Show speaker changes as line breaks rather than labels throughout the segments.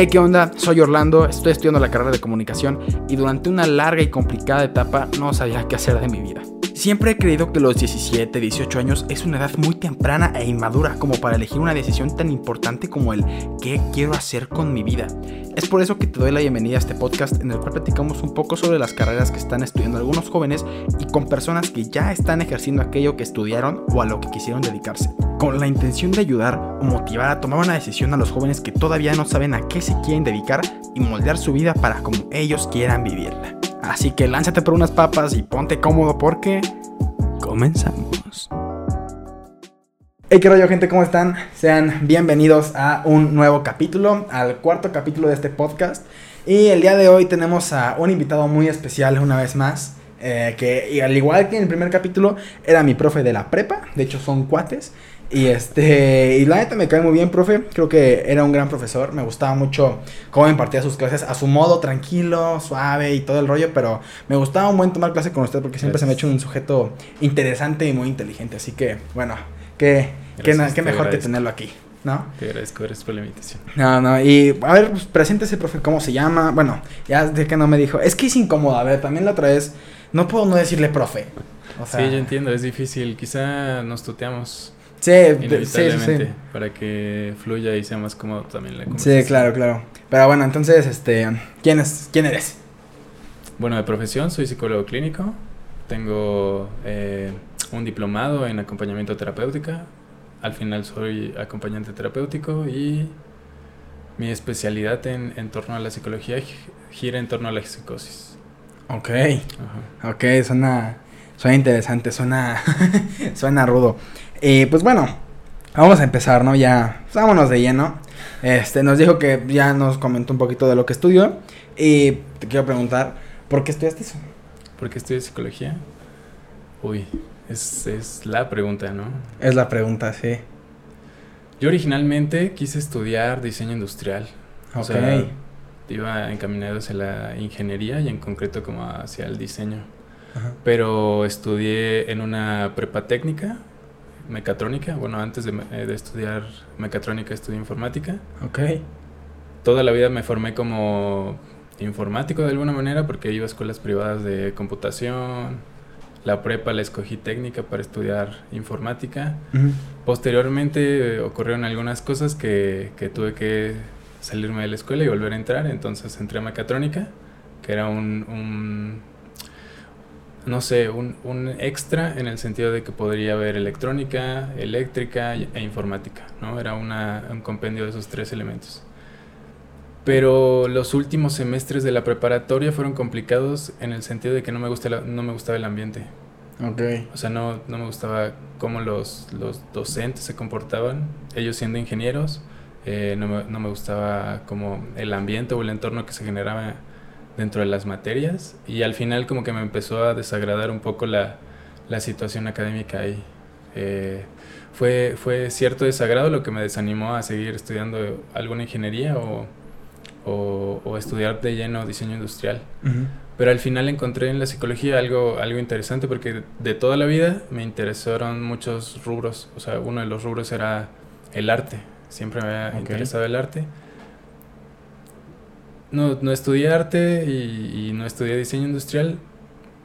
Hey, ¿qué onda? Soy Orlando, estoy estudiando la carrera de comunicación y durante una larga y complicada etapa no sabía qué hacer de mi vida. Siempre he creído que los 17, 18 años es una edad muy temprana e inmadura como para elegir una decisión tan importante como el qué quiero hacer con mi vida. Es por eso que te doy la bienvenida a este podcast en el cual platicamos un poco sobre las carreras que están estudiando algunos jóvenes y con personas que ya están ejerciendo aquello que estudiaron o a lo que quisieron dedicarse. Con la intención de ayudar o motivar a tomar una decisión a los jóvenes que todavía no saben a qué se quieren dedicar y moldear su vida para como ellos quieran vivirla. Así que lánzate por unas papas y ponte cómodo porque comenzamos. Hey, qué rollo, gente, ¿cómo están? Sean bienvenidos a un nuevo capítulo, al cuarto capítulo de este podcast. Y el día de hoy tenemos a un invitado muy especial una vez más. Eh, que al igual que en el primer capítulo, era mi profe de la prepa. De hecho, son cuates. Y este, y la neta me cae muy bien, profe. Creo que era un gran profesor. Me gustaba mucho cómo impartía sus clases a su modo, tranquilo, suave y todo el rollo. Pero me gustaba un buen tomar clase con usted porque siempre se me ha hecho un sujeto interesante y muy inteligente. Así que, bueno, qué, qué, qué mejor que tenerlo aquí. ¿no?
Te agradezco, gracias por la invitación.
No, no, y a ver, pues, preséntese, profe, ¿cómo se llama? Bueno, ya de que no me dijo, es que es incómodo, a ver, también la otra vez, no puedo no decirle profe.
O sea, sí, yo entiendo, es difícil, quizá nos tuteamos.
Sí,
inevitablemente, sí, para que fluya y sea más cómodo también la
conversación. Sí, claro, claro. Pero bueno, entonces, este, ¿quién es, quién eres?
Bueno, de profesión soy psicólogo clínico. Tengo eh, un diplomado en acompañamiento terapéutica. Al final soy acompañante terapéutico y mi especialidad en, en torno a la psicología gira en torno a la psicosis.
Ok. Ajá. Ok, suena, suena interesante, suena, suena rudo. Y pues bueno, vamos a empezar, ¿no? Ya, pues, vámonos de lleno. Este, nos dijo que ya nos comentó un poquito de lo que estudió. Y te quiero preguntar, ¿por qué estudiaste eso?
¿Por qué estudié psicología? Uy, es, es la pregunta, ¿no?
Es la pregunta, sí.
Yo originalmente quise estudiar diseño industrial.
Ok. O sea,
iba encaminado hacia la ingeniería y en concreto como hacia el diseño. Ajá. Pero estudié en una prepa técnica mecatrónica. Bueno, antes de, eh, de, estudiar mecatrónica estudié informática.
Ok.
Toda la vida me formé como informático de alguna manera porque iba a escuelas privadas de computación. La prepa la escogí técnica para estudiar informática. Uh -huh. Posteriormente eh, ocurrieron algunas cosas que, que tuve que salirme de la escuela y volver a entrar. Entonces entré a mecatrónica, que era un, un no sé, un, un, extra en el sentido de que podría haber electrónica, eléctrica e informática, ¿no? Era una, un compendio de esos tres elementos. Pero los últimos semestres de la preparatoria fueron complicados en el sentido de que no me, gusta la, no me gustaba el ambiente.
Okay.
O sea, no, no me gustaba cómo los, los docentes se comportaban, ellos siendo ingenieros. Eh, no, me, no me gustaba como el ambiente o el entorno que se generaba dentro de las materias y al final como que me empezó a desagradar un poco la, la situación académica ahí. Eh, fue, fue cierto desagrado lo que me desanimó a seguir estudiando alguna ingeniería o, o, o estudiar de lleno diseño industrial. Uh -huh. Pero al final encontré en la psicología algo, algo interesante porque de toda la vida me interesaron muchos rubros. O sea, uno de los rubros era el arte. Siempre me había okay. interesado el arte no, no estudié arte y, no estudié diseño industrial,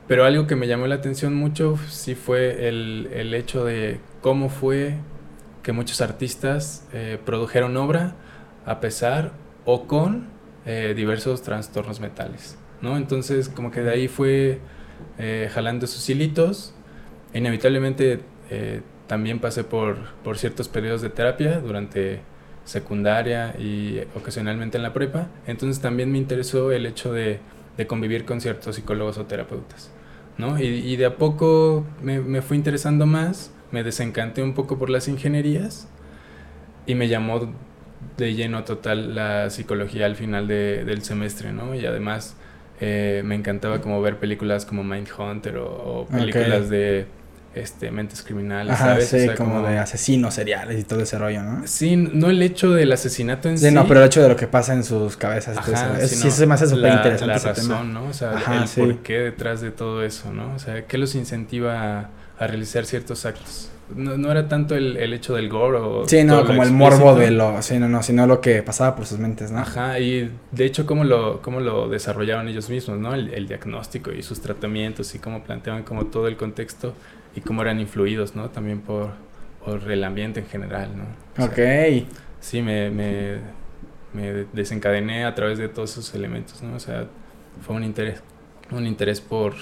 pero algo que me llamó la atención mucho sí fue el, el hecho de cómo fue que muchos artistas eh, produjeron obra a pesar o con eh, diversos trastornos mentales, ¿no? Entonces como que de ahí fue eh, jalando sus hilitos, inevitablemente también pasé por, por ciertos periodos de terapia durante secundaria y ocasionalmente en la prepa. Entonces también me interesó el hecho de, de convivir con ciertos psicólogos o terapeutas. ¿no? Y, y de a poco me, me, fui interesando más, me desencanté un poco por las ingenierías y me llamó de lleno total la psicología al final de, del semestre, ¿no? Y además eh, me encantaba como ver películas como Mindhunter o, o películas okay. de este, mentes criminales,
Ajá, ¿sabes? Sí, o sea, como, como, de asesinos seriales y todo ese rollo, ¿no?
Sí, no el hecho del asesinato en sí.
Sí, no, pero el hecho de lo que pasa en sus cabezas.
Ajá, sí,
sí, eso me hace súper interesante.
La razón, tema. ¿no? O sea, Ajá, el sí. por qué detrás de todo eso, ¿no? O sea, ¿qué los incentiva a, a realizar ciertos actos? no, no era tanto el, el, hecho del gore o...
Sí, no, como el morbo de lo... Sí, no, no, sino lo que pasaba por sus mentes, ¿no?
Ajá, y de hecho cómo lo, cómo lo desarrollaban ellos mismos, ¿no? El, el diagnóstico y sus tratamientos y cómo planteaban como todo el contexto y cómo eran influidos, ¿no? También por, por el ambiente en general, ¿no?
O ok.
sí, me, me, me desencadené a través de todos esos elementos, ¿no? O sea, fue un interés, un interés por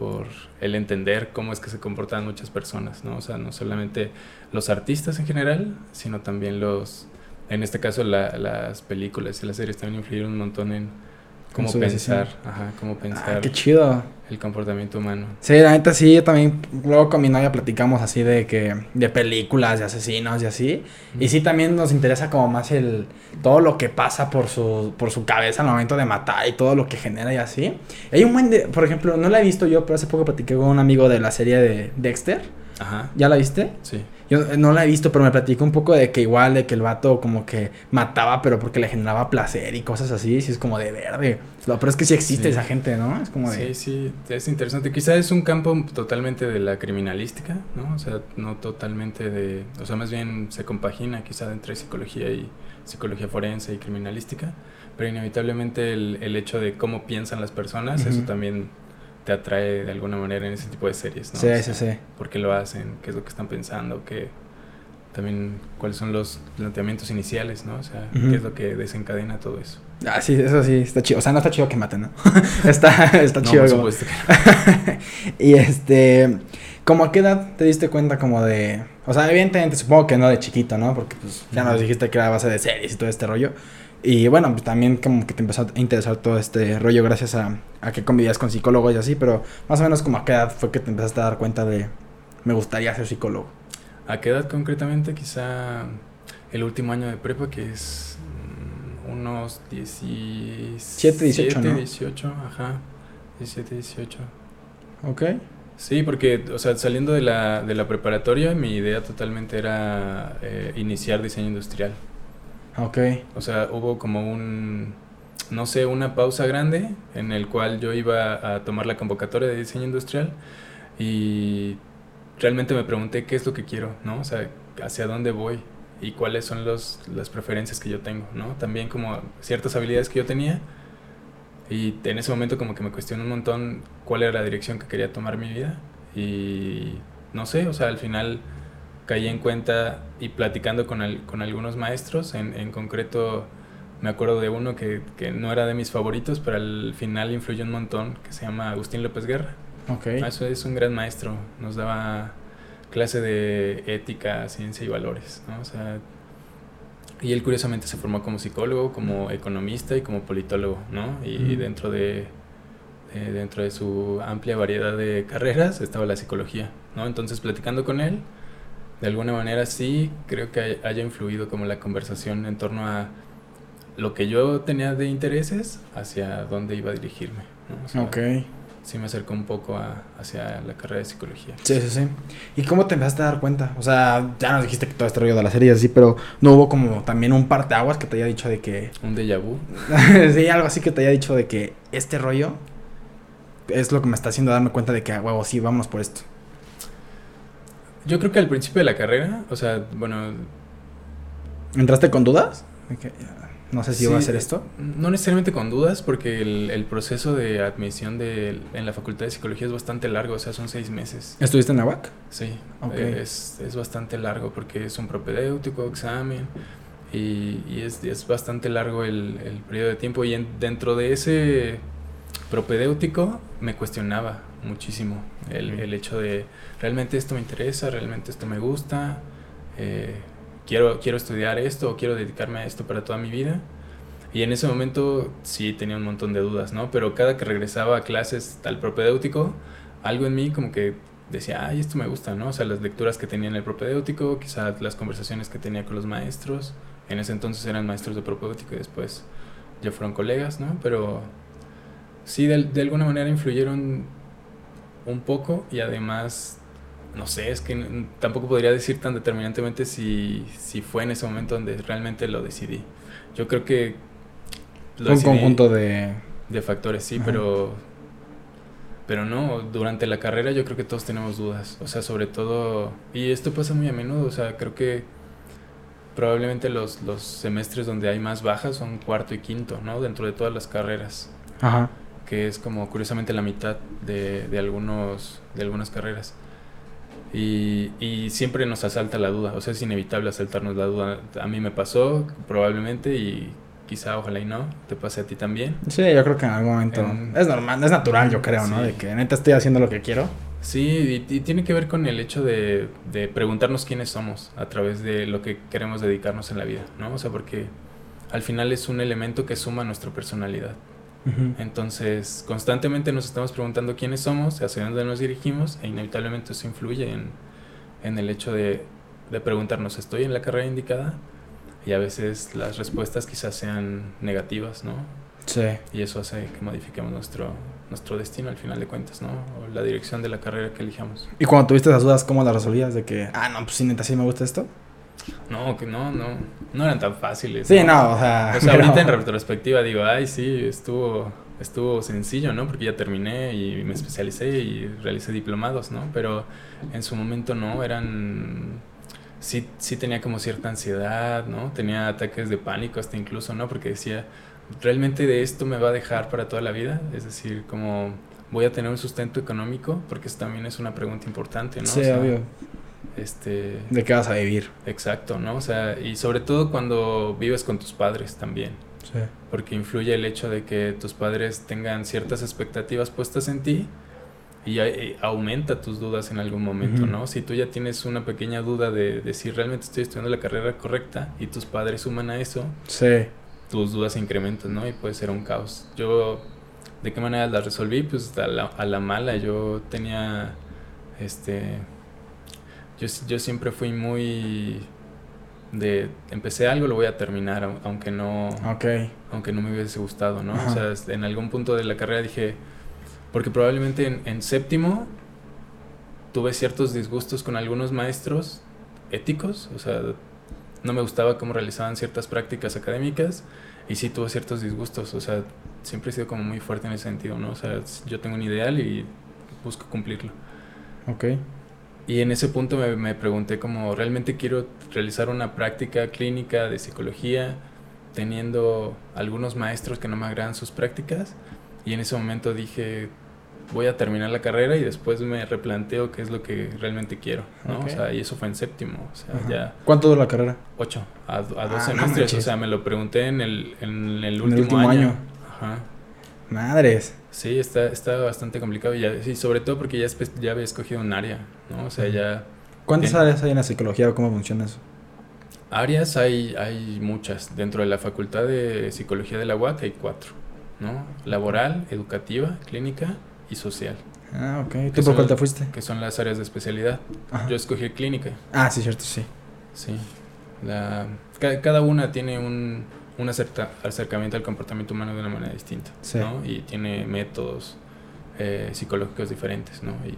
por el entender cómo es que se comportan muchas personas, ¿no? O sea, no solamente los artistas en general, sino también los, en este caso la, las películas y las series también influyeron un montón en cómo pensar, ajá, cómo
Ah,
pensar
qué chido.
el comportamiento humano.
Sí, la neta sí, yo también, luego con mi novia platicamos así de que, de películas, de asesinos y así. Y sí también nos interesa como más el, todo lo que pasa por su, por su cabeza al momento de matar y todo lo que genera y así. Hay un buen de, por ejemplo, no la he visto yo, pero hace poco platiqué con un amigo de la serie de Dexter.
Ajá,
¿Ya la viste?
sí.
Yo eh, no la he visto, pero me platicó un poco de que igual, de que el vato como que mataba, pero porque le generaba placer y cosas así. Y sí es como de verde. Lo, pero es que sí existe
Sí.
esa gente, ¿no? Es como de...
Sí, sí, es interesante. Quizá es un campo totalmente de la criminalística, ¿no? O sea, no totalmente de... O sea, más bien se compagina quizá entre psicología y psicología forense y criminalística, pero inevitablemente el, el hecho de cómo piensan las personas, eso también te atrae de alguna manera en ese tipo de series, ¿no?
Sí,
O
sí,
sea,
sí.
¿Por qué lo hacen? ¿Qué es lo que están pensando? ¿Qué... También cuáles son los planteamientos iniciales, ¿no? O sea, qué es lo que desencadena todo eso.
Ah, sí, eso sí, está chido. O sea, no está chido que maten, ¿no? está, está
No,
chido.
por
como-
supuesto que
y este, ¿cómo a qué edad te diste cuenta como de... O sea, evidentemente supongo que no de chiquito, ¿no? Porque pues ya nos dijiste que era base de series y todo este rollo. Y bueno, pues también como que te empezó a interesar todo este rollo gracias a, a que convivías con psicólogos y así, pero más o menos como a qué edad fue que te empezaste a dar cuenta de me gustaría ser psicólogo.
¿A qué edad concretamente? Quizá el último año de prepa, que es mm, unos 17,
18, ¿no?
18, ajá. 17, 18.
¿Ok?
Sí, porque, o sea, saliendo de la, de la preparatoria, mi idea totalmente era eh, iniciar diseño industrial.
Ok.
O sea, hubo como un, no sé, una pausa grande en el cual yo iba a tomar la convocatoria de diseño industrial y realmente me pregunté qué es lo que quiero, ¿no? O sea, hacia dónde voy y cuáles son los, las preferencias que yo tengo, ¿no? También como ciertas habilidades que yo tenía y en ese momento como que me cuestioné un montón cuál era la dirección que quería tomar mi vida y no sé, o sea, al final caí en cuenta y platicando con, con algunos maestros, en, en concreto me acuerdo de uno que, que no era de mis favoritos, pero al final influyó un montón, que se llama Agustín López Guerra.
Ok.
Ah, Eso es un gran maestro, nos daba clase de ética, ciencia y valores, ¿no? O sea, y él curiosamente se formó como psicólogo, como economista y como politólogo, ¿no? Y dentro de eh, dentro de su amplia variedad de carreras estaba la psicología, ¿no? Entonces platicando con él, de alguna manera sí creo que hay- haya influido como la conversación en torno a lo que yo tenía de intereses hacia dónde iba a dirigirme, ¿no? O sea,
Ok.
sí me acercó un poco a- hacia la carrera de psicología.
Sí, sí, sí. ¿Y cómo te empezaste a dar cuenta? O sea, ya nos dijiste que todo este rollo de la serie y así, pero no hubo como también un parteaguas que te haya dicho de que.
Un déjà vu.
sí, algo así que te haya dicho de que este rollo es lo que me está haciendo darme cuenta de que, a huevo, sí, vámonos por esto.
Yo creo que al principio de la carrera, o sea, bueno,
¿Entraste con dudas? No sé si iba a
Sí,
hacer esto.
no necesariamente con dudas, porque el, el proceso de admisión de, en la Facultad de Psicología es bastante largo, o sea, son seis meses.
¿Estuviste en la UAC?
Sí,
Ok.
eh, es, es bastante largo porque es un propedéutico, examen, y, y es, es bastante largo el, el periodo de tiempo. Y en- dentro de ese propedéutico me cuestionaba muchísimo el, el hecho de, realmente esto me interesa, realmente esto me gusta, eh, quiero, quiero estudiar esto o quiero dedicarme a esto para toda mi vida. Y en ese momento sí tenía un montón de dudas, ¿no? Pero cada que regresaba a clases al propedéutico, algo en mí como que decía, ay, esto me gusta, ¿no? O sea, las lecturas que tenía en el propedéutico, quizás las conversaciones que tenía con los maestros. En ese entonces eran maestros de propedéutico y después ya fueron colegas, ¿no? Pero sí, de, de alguna manera influyeron un poco y además, no sé, es que tampoco podría decir tan determinantemente si, si fue en ese momento donde realmente lo decidí. Yo creo que lo
un conjunto de.
de factores, sí,
Ajá.
pero Pero no, durante la carrera yo creo que todos tenemos dudas. O sea, sobre todo, y esto pasa muy a menudo, o sea, creo que probablemente los, los semestres donde hay más bajas son cuarto y quinto, ¿no? Dentro de todas las carreras.
Ajá.
Que es como curiosamente la mitad de, de algunos, de algunas carreras. Y, y siempre nos asalta la duda, o sea, es inevitable asaltarnos la duda. A mí me pasó, probablemente, y quizá, ojalá y no, te pase a ti también.
Sí, yo creo que en algún momento.
En-
Es normal, es natural, yo creo, ¿no?
Sí.
De que neta estoy haciendo lo que quiero.
Sí, y, y tiene que ver con el hecho de, de preguntarnos quiénes somos a través de lo que queremos dedicarnos en la vida, ¿no? O sea, porque al final es un elemento que suma nuestra personalidad. Entonces, constantemente nos estamos preguntando quiénes somos, hacia dónde nos dirigimos, e inevitablemente eso influye en, en el hecho de, de preguntarnos, ¿estoy en la carrera indicada? Y a veces las respuestas quizás sean negativas, ¿no?
Sí.
Y eso hace que modifiquemos nuestro, nuestro destino al final de cuentas, ¿no? O la dirección de la carrera que elijamos.
Y cuando tuviste esas dudas, ¿cómo las resolvías? De que, ah, no, pues sí, neta, sí me gusta esto.
No, que no, no, no eran tan fáciles.
Sí, no, o sea.
O sea,
pero-
ahorita en retrospectiva digo, ay, sí, estuvo, estuvo sencillo, ¿no? Porque ya terminé y me especialicé y realicé diplomados, ¿no? Pero en su momento no, eran... Sí, sí tenía como cierta ansiedad, ¿no? Tenía ataques de pánico hasta incluso, ¿no? Porque decía, ¿realmente de esto me va a dejar para toda la vida? Es decir, como voy a tener un sustento económico, porque eso también es una pregunta importante, ¿no?
Sí,
O sea,
obvio.
Este,
¿De qué vas a vivir?
Exacto, ¿no? O sea, y sobre todo cuando vives con tus padres también,
Sí.
porque influye el hecho de que tus padres tengan ciertas expectativas puestas en ti y, y aumenta tus dudas en algún momento. ¿no? Si tú ya tienes una pequeña duda de, de si realmente estoy estudiando la carrera correcta y tus padres suman a eso,
Sí.
tus dudas se incrementan, ¿no? Y puede ser un caos. Yo, ¿de qué manera las resolví? Pues a la, a la mala. Yo tenía, este, yo, yo siempre fui muy de, empecé algo, lo voy a terminar, au- aunque no, aunque no me hubiese gustado, ¿no?
Ajá.
O sea, en algún punto de la carrera dije, porque probablemente en, en séptimo tuve ciertos disgustos con algunos maestros éticos, o sea, no me gustaba cómo realizaban ciertas prácticas académicas y sí tuve ciertos disgustos, o sea, siempre he sido como muy fuerte en ese sentido, ¿no? O sea, yo tengo un ideal y busco cumplirlo.
Ok.
Y en ese punto me, me pregunté como, ¿realmente quiero realizar una práctica clínica de psicología teniendo algunos maestros que no me agradan sus prácticas? Y en ese momento dije, voy a terminar la carrera y después me replanteo qué es lo que realmente quiero, ¿no? O sea, y eso fue en séptimo, o sea,
Ajá.
ya
¿Cuánto dura la carrera?
ocho, a, a dos
Ah, no
semestres, o sea, me lo pregunté en el, en el
En
último,
el último
año.
año.
Ajá.
Madres.
Sí, está, está bastante complicado y ya, sí, sobre todo porque ya, espe- ya había escogido un área, ¿no? O sea, ya...
¿Cuántas áreas hay en la psicología o cómo funciona eso?
Áreas hay, hay muchas. Dentro de la Facultad de Psicología de la UAC hay cuatro, ¿no? Laboral, educativa, clínica y social,
Ah, ok. ¿Tú por cuál te fuiste?
que son las áreas de especialidad.
Ajá.
Yo escogí clínica,
Ah, sí, cierto, sí.
sí. La, ca- cada una tiene un, un acerca- acercamiento al comportamiento humano de una manera distinta,
Sí.
¿no? Y tiene métodos eh, psicológicos diferentes, ¿no? Y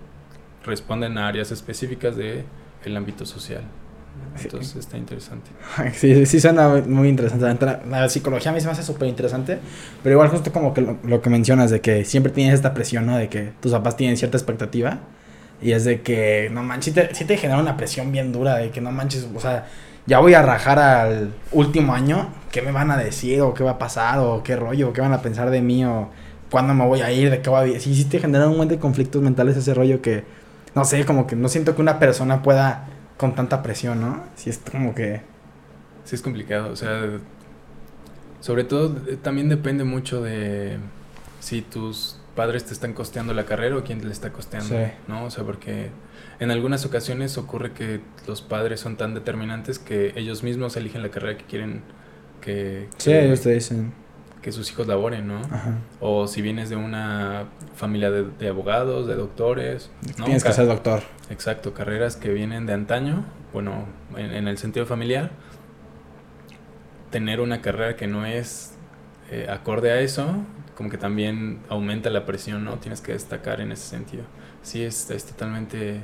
responden a áreas específicas del el ámbito social. Entonces está interesante.
Sí, sí, sí suena muy interesante. La psicología a mí se me hace súper interesante, pero igual justo como que lo, lo que mencionas de que siempre tienes esta presión, ¿no? De que tus papás tienen cierta expectativa y es de que, no manches, sí te, sí te genera una presión bien dura de que no manches, o sea, ya voy a rajar al último año, ¿qué me van a decir o qué va a pasar o qué rollo, o qué van a pensar de mí o cuándo me voy a ir, de qué voy a vivir? Sí, sí te genera un montón de conflictos mentales ese rollo que, no sé, como que no siento que una persona pueda con tanta presión, ¿no? Sí es como que...
Sí, es complicado. O sea, sobre todo eh, también depende mucho de si tus padres te están costeando la carrera o quién te la está costeando.
Sí.
¿No? O sea, porque en algunas ocasiones ocurre que los padres son tan determinantes que ellos mismos eligen la carrera que quieren que,
Sí,
que,
ellos te dicen.
que sus hijos laboren, ¿no?
Ajá.
O si vienes de una familia de, de abogados, de doctores. ¿no?
Tienes que ser doctor.
Exacto, carreras que vienen de antaño, bueno, en, en el sentido familiar, tener una carrera que no es eh, acorde a eso, como que también aumenta la presión, ¿no? Tienes que destacar en ese sentido. Sí, es, es totalmente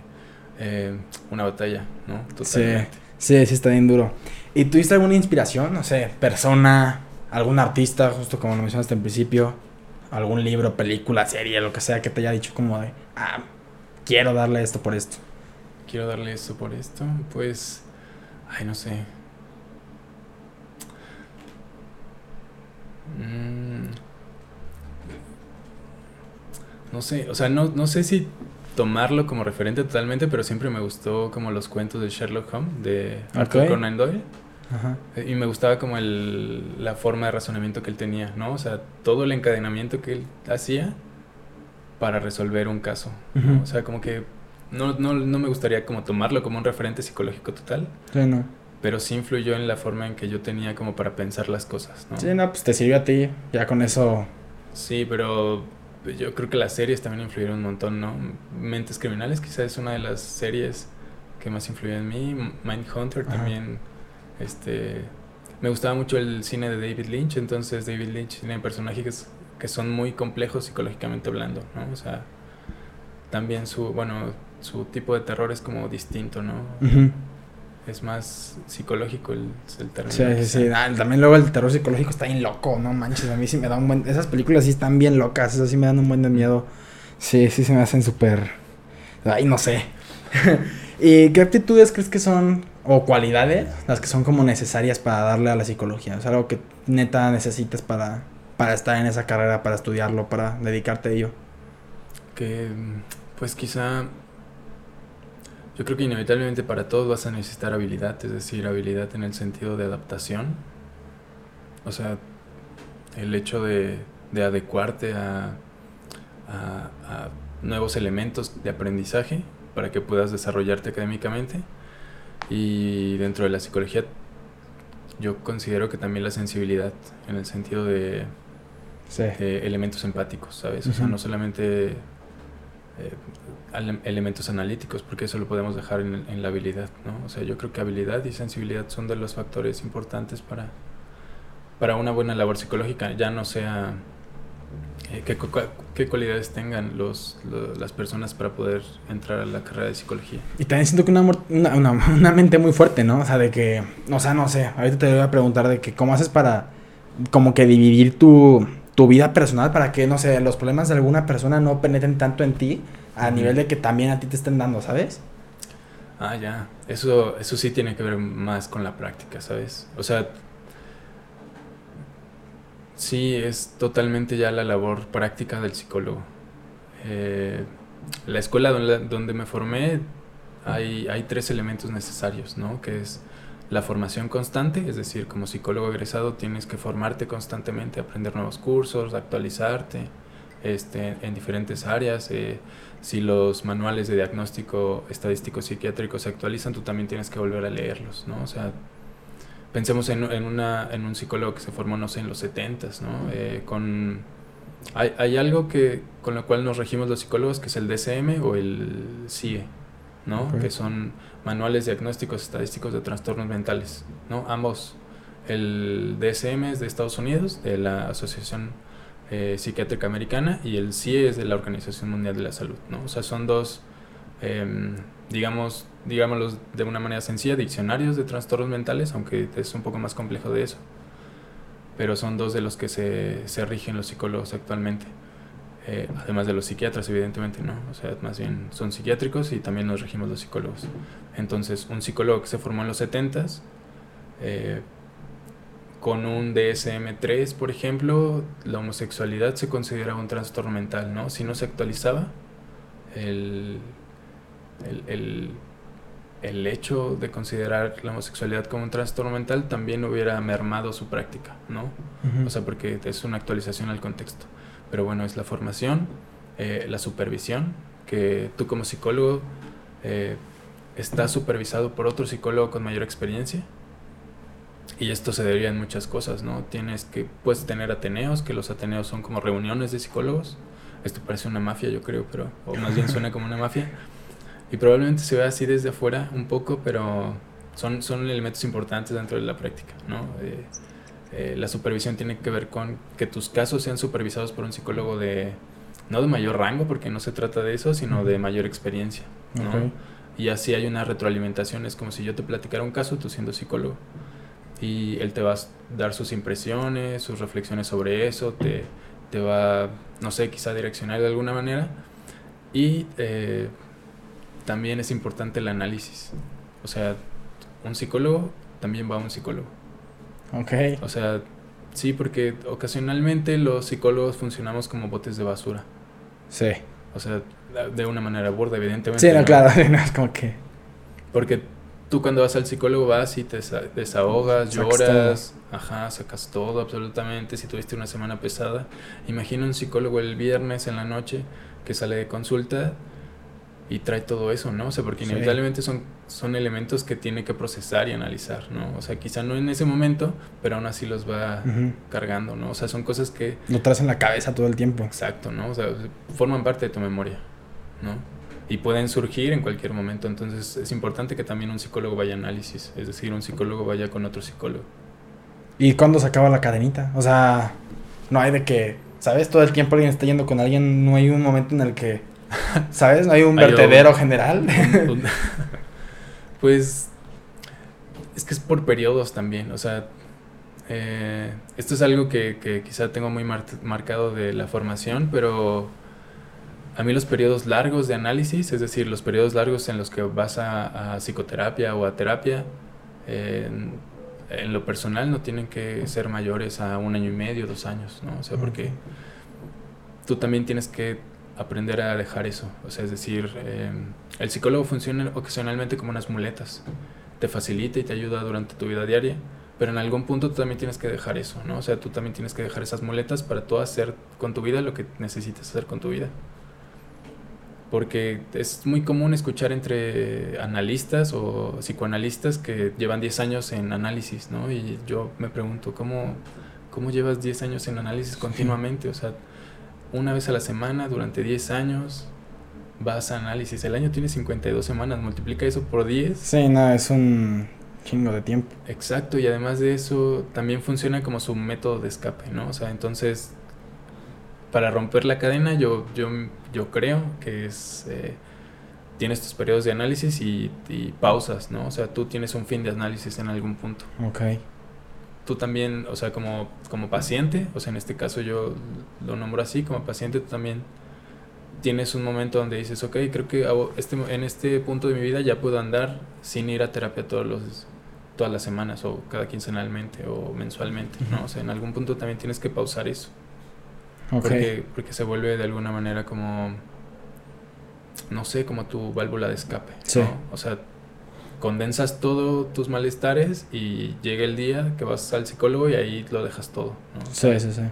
eh, una batalla, ¿no? Totalmente.
Sí, sí está bien duro. ¿Y tuviste alguna inspiración? No sé, persona, algún artista, justo como lo mencionaste en principio. algún libro, película, serie, lo que sea que te haya dicho como de, ah, quiero darle esto por esto.
Quiero darle esto por esto, pues, ay, no sé. Mm. no sé, o sea, no, no sé si tomarlo como referente totalmente, pero siempre me gustó como los cuentos de Sherlock Holmes, de Arthur Conan Doyle. Y me gustaba como el, la forma de razonamiento que él tenía, ¿no? O sea, todo el encadenamiento que él hacía para resolver un caso. O sea, como que no, no, no, me gustaría como tomarlo como un referente psicológico total.
Sí, no.
Pero sí influyó en la forma en que yo tenía como para pensar las cosas, ¿no?
Sí, no, pues te sirvió a ti, ya con eso.
Sí, pero yo creo que las series también influyeron un montón, ¿no? Mentes Criminales quizás es una de las series que más influyó en mí. Mindhunter también, este... Me gustaba mucho el cine de David Lynch, entonces David Lynch tiene personajes que son muy complejos psicológicamente hablando, ¿no? O sea, también su, bueno, su tipo de terror es como distinto, ¿no? Es más psicológico el, el terror.
Sí, sí, sí. Ah, también luego el terror psicológico está bien loco, no manches. A mí sí me da un buen. Esas películas sí están bien locas, esas sí me dan un buen de miedo. Sí, sí se me hacen súper. Ay, no sé. ¿Y qué aptitudes crees que son, o cualidades, las que son como necesarias para darle a la psicología? O sea, algo que neta necesitas para, para estar en esa carrera, para estudiarlo, para dedicarte a ello.
Que, pues quizá yo creo que inevitablemente para todos vas a necesitar habilidad, es decir, habilidad en el sentido de adaptación. O sea, el hecho de, adecuarte a, nuevos elementos de aprendizaje para que puedas desarrollarte académicamente. Y dentro de la psicología yo considero que también la sensibilidad en el sentido de, elementos empáticos, ¿sabes? O sea, no solamente eh, elementos analíticos, porque eso lo podemos dejar en, la habilidad, ¿no? O sea, yo creo que habilidad y sensibilidad son de los factores importantes para, para una buena labor psicológica, ya no sea eh, qué, qué, cualidades tengan los, las personas para poder entrar a la carrera de psicología.
Y también siento que una, una, una, mente muy fuerte, ¿no? O sea, de que, o sea, no sé, ahorita te voy a preguntar de que cómo haces para como que dividir tu, tu vida personal para que, no sé, los problemas de alguna persona no penetren tanto en ti a nivel de que también a ti te estén dando, ¿sabes?
Ah, ya. Eso, eso sí tiene que ver más con la práctica, ¿sabes? O sea, sí es totalmente ya la labor práctica del psicólogo. Eh, la escuela donde, donde me formé hay, hay tres elementos necesarios, ¿no? Que es la formación constante, es decir, como psicólogo egresado tienes que formarte constantemente, aprender nuevos cursos, actualizarte este, en diferentes áreas. Eh, si los manuales de diagnóstico estadístico psiquiátrico se actualizan, tú también tienes que volver a leerlos, ¿no? O sea, pensemos en, en, una, en un psicólogo que se formó, no sé, en los 70 ¿no? Eh, con, hay, hay, algo que, con lo cual nos regimos los psicólogos, que es el DSM o el CIE, ¿no? Que son manuales diagnósticos estadísticos de trastornos mentales, ¿no? Ambos. El DSM es de Estados Unidos, de la Asociación eh, Psiquiátrica Americana, y el CIE es de la Organización Mundial de la Salud, ¿no? O sea, son dos, em, digamos, digámoslo de una manera sencilla, diccionarios de trastornos mentales, aunque es un poco más complejo de eso. Pero son dos de los que se, se rigen los psicólogos actualmente. Eh, además de los psiquiatras, evidentemente, ¿no? O sea, más bien son psiquiátricos y también nos regimos los psicólogos. Entonces, un psicólogo que se formó en los 70s, eh, con un DSM-3, por ejemplo, la homosexualidad se consideraba un trastorno mental, ¿no? Si no se actualizaba, el, el, el, hecho de considerar la homosexualidad como un trastorno mental también hubiera mermado su práctica, ¿no? O sea, porque es una actualización al contexto. Pero bueno, es la formación, eh, la supervisión, que tú como psicólogo eh, estás supervisado por otro psicólogo con mayor experiencia. Y esto se debería en muchas cosas, ¿no? Tienes que, puedes tener ateneos, que los ateneos son como reuniones de psicólogos. Esto parece una mafia, yo creo, pero, o más bien suena como una mafia. Y probablemente se vea así desde afuera un poco, pero son, son elementos importantes dentro de la práctica, ¿no? Eh, eh, la supervisión tiene que ver con que tus casos sean supervisados por un psicólogo de, no de mayor rango, porque no se trata de eso, sino de mayor experiencia. Y así hay una retroalimentación, es como si yo te platicara un caso, tú siendo psicólogo. Y él te va a dar sus impresiones, sus reflexiones sobre eso, te, te va, no sé, quizá direccionar de alguna manera. Y eh, también es importante el análisis. O sea, un psicólogo también va a un psicólogo.
Ok.
O sea, sí, porque ocasionalmente los psicólogos funcionamos como botes de basura.
Sí.
O sea, de una manera burda, evidentemente.
Sí, no, claro, no es como que...
Porque tú cuando vas al psicólogo vas y te desahogas, lloras, ajá, sacas todo absolutamente. Si tuviste una semana pesada, imagina un psicólogo el viernes en la noche que sale de consulta y trae todo eso, ¿no? O sea, porque inevitablemente son, son elementos que tiene que procesar y analizar, ¿no? O sea, quizá no en ese momento, pero aún así los va cargando, ¿no? O sea, son cosas que...
Lo traes en la cabeza todo el tiempo.
Exacto, ¿no? O sea, forman parte de tu memoria, ¿no? Y pueden surgir en cualquier momento, entonces es importante que también un psicólogo vaya a análisis, es decir, un psicólogo vaya con otro psicólogo.
¿Y cuándo se acaba la cadenita? O sea, no hay de que, ¿sabes? Todo el tiempo alguien está yendo con alguien, no hay un momento en el que ¿Sabes? No hay un vertedero general.
pues es que es por periodos también. O sea, eh, esto es algo que, que quizá tengo muy marcado de la formación, pero a mí los periodos largos de análisis, es decir, los periodos largos en los que vas a, psicoterapia o a terapia, en lo personal no tienen que ser mayores a un año y medio, dos años, ¿no? O sea, porque tú también tienes que aprender a dejar eso. O sea, es decir, em, el psicólogo funciona ocasionalmente como unas muletas. Te facilita y te ayuda durante tu vida diaria, pero en algún punto tú también tienes que dejar eso, ¿no? O sea, tú también tienes que dejar esas muletas para tú hacer con tu vida lo que necesitas hacer con tu vida. Porque es muy común escuchar entre analistas o psicoanalistas que llevan 10 años en análisis, ¿no? Y yo me pregunto, ¿cómo, cómo llevas 10 años en análisis continuamente? O sea, una vez a la semana durante 10 años. Vas a análisis. El año tiene 52 semanas. Multiplica eso por 10.
Sí, no, es un chingo de tiempo.
Exacto. Y además de eso, también funciona como su método de escape, ¿no? O sea, entonces, para romper la cadena, yo, yo, yo creo que es... Eh, tienes tus periodos de análisis y, y, pausas, ¿no? O sea, tú tienes un fin de análisis en algún punto.
Ok
tú también, o sea, como, como paciente, o sea, en este caso yo lo nombro así, como paciente, tú también tienes un momento donde dices, ok, creo que este, en este punto de mi vida ya puedo andar sin ir a terapia todos los, todas las semanas o cada quincenalmente o mensualmente, ¿no? O sea, en algún punto también tienes que pausar eso. Porque, porque se vuelve de alguna manera como, no sé, como tu válvula de escape. ¿no? O sea, condensas todos tus malestares y llega el día que vas al psicólogo y ahí lo dejas todo. ¿no?
Sí, sí, sí.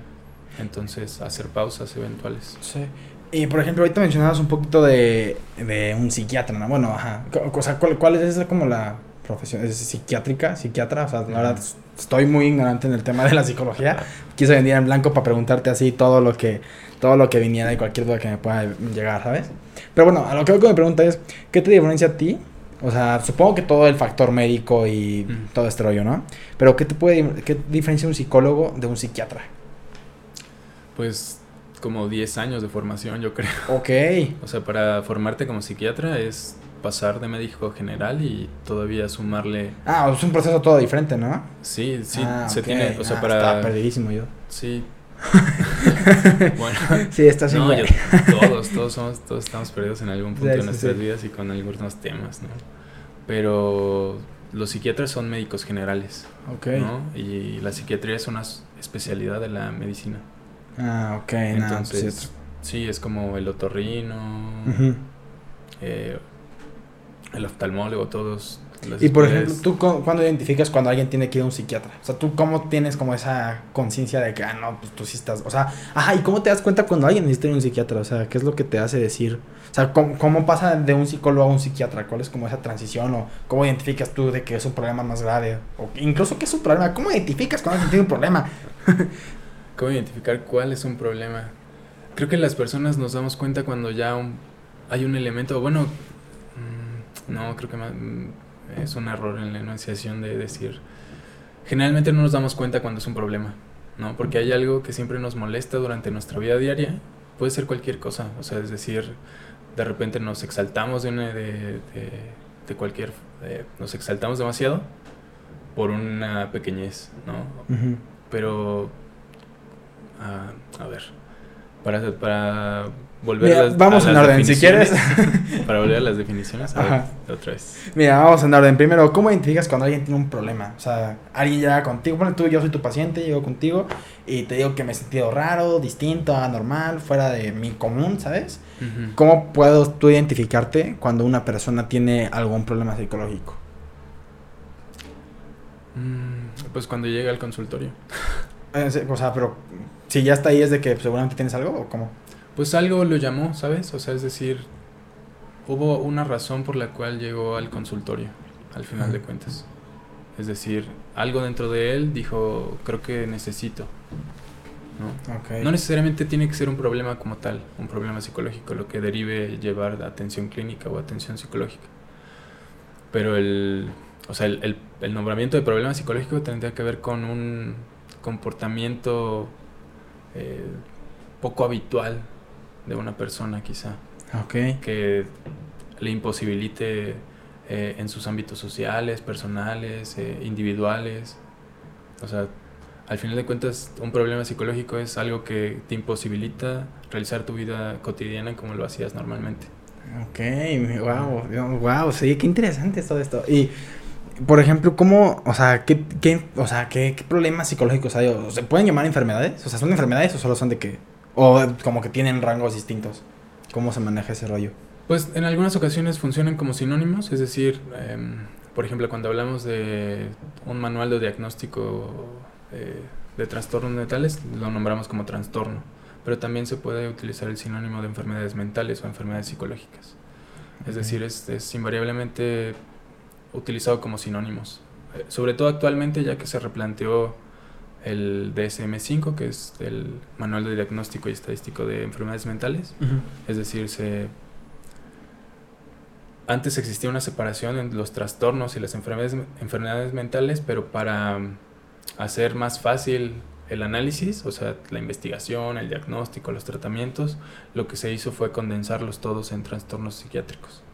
Entonces, hacer pausas eventuales.
Sí. Y por ejemplo, ahorita mencionabas un poquito de, de un psiquiatra, ¿no? Bueno, ajá. O sea, ¿cuál, cuál es esa como la profesión? ¿Es psiquiátrica? ¿Psiquiatra? O sea, la verdad, estoy muy ignorante en el tema de la psicología. Quise venir en blanco para preguntarte así todo lo que todo lo que viniera y cualquier duda que me pueda llegar, ¿sabes? Pero bueno, a lo que me pregunta es, ¿qué te diferencia a ti o sea, supongo que todo el factor médico y todo este rollo, ¿no? Pero ¿qué te puede qué diferencia un psicólogo de un psiquiatra?
Pues como 10 años de formación, yo creo.
Ok.
O sea, para formarte como psiquiatra es pasar de médico general y todavía sumarle...
Ah, es un proceso todo diferente, ¿no?
Sí, sí, ah, se tiene, o sea, ah, para... Estaba
perdidísimo yo.
Sí.
bueno. Sí, está no,
todos, todos somos, todos estamos perdidos en algún punto de nuestras vidas y con algunos temas, ¿no? Pero los psiquiatras son médicos generales.
Ok.
¿no? Y la psiquiatría es una especialidad de la medicina.
Ah, ok.
Entonces, sí, es como el otorrino, eh, el oftalmólogo, todos.
Y por ejemplo, ¿tú cuándo identificas cuando alguien tiene que ir a un psiquiatra? O sea, ¿tú cómo tienes como esa conciencia de que, ah, no, pues tú sí estás... O sea, ajá, ¿y cómo te das cuenta cuando alguien necesita ir a un psiquiatra? O sea, ¿qué es lo que te hace decir? O sea, ¿cómo, pasa de un psicólogo a un psiquiatra? ¿Cuál es como esa transición? ¿O cómo identificas tú de que es un problema más grave? O incluso que es un problema. ¿Cómo identificas cuando alguien tiene un problema?
¿Cómo identificar cuál es un problema? Creo que las personas nos damos cuenta cuando ya hay un elemento, bueno, mm, no, creo que mm, es un error en la enunciación de decir, generalmente no nos damos cuenta cuando es un problema, ¿no? Porque hay algo que siempre nos molesta durante nuestra vida diaria, puede ser cualquier cosa, o sea, es decir, de repente nos exaltamos de, de, de, cualquier, nos exaltamos demasiado por una pequeñez, ¿no? Pero, ah, a ver, Para, para volver
Mira,
a las,
vamos
a
en
las
orden, si quieres.
para volver a las definiciones. A ver,
Ajá.
otra vez.
Mira, vamos en orden. Primero, ¿cómo identificas cuando alguien tiene un problema? O sea, alguien llega contigo, bueno, tú, yo soy tu paciente, llego contigo y te digo que me he sentido raro, distinto, anormal, fuera de mi común, ¿sabes? ¿Cómo puedo tú identificarte cuando una persona tiene algún problema psicológico?
Mm, Pues cuando llega al consultorio.
Eh, O sea, pero si ya está ahí es de que seguramente tienes algo o cómo?
Pues algo lo llamó, ¿sabes? O sea, es decir, hubo una razón por la cual llegó al consultorio, al final de cuentas. Es decir, algo dentro de él dijo, creo que necesito. ¿no?
Ok.
No necesariamente tiene que ser un problema como tal, un problema psicológico, lo que derive llevar atención clínica o atención psicológica. Pero el, o sea, el, el- el nombramiento de problema psicológico tendría que ver con un comportamiento eh, poco habitual de una persona quizá,
Ok.
que le imposibilite eh, en sus ámbitos sociales, personales, eh, individuales. O sea, al final de cuentas, un problema psicológico es algo que te imposibilita realizar tu vida cotidiana como lo hacías normalmente.
Ok, wow, wow, sí, qué interesante es todo esto. Y, por ejemplo, ¿cómo, o sea, qué, qué, o sea, qué, qué problemas psicológicos hay? ¿O ¿Se pueden llamar enfermedades? O sea, ¿son enfermedades o solo son de que, o como que tienen rangos distintos? ¿Cómo se maneja ese rollo?
Pues en algunas ocasiones funcionan como sinónimos, es decir, em, por ejemplo, cuando hablamos de un manual de diagnóstico eh, de trastornos mentales, lo nombramos como trastorno, pero también se puede utilizar el sinónimo de enfermedades mentales o enfermedades psicológicas. Es decir, es, es invariablemente utilizado como sinónimos, Eh, sobre todo actualmente ya que se replanteó el DSM-5, que es el Manual de Diagnóstico y Estadístico de Enfermedades Mentales, es decir, se... Antes existía una separación entre los trastornos y las enfermedades, enfermedades mentales, pero para hacer más fácil el análisis, o sea, la investigación, el diagnóstico, los tratamientos, lo que se hizo fue condensarlos todos en trastornos psiquiátricos.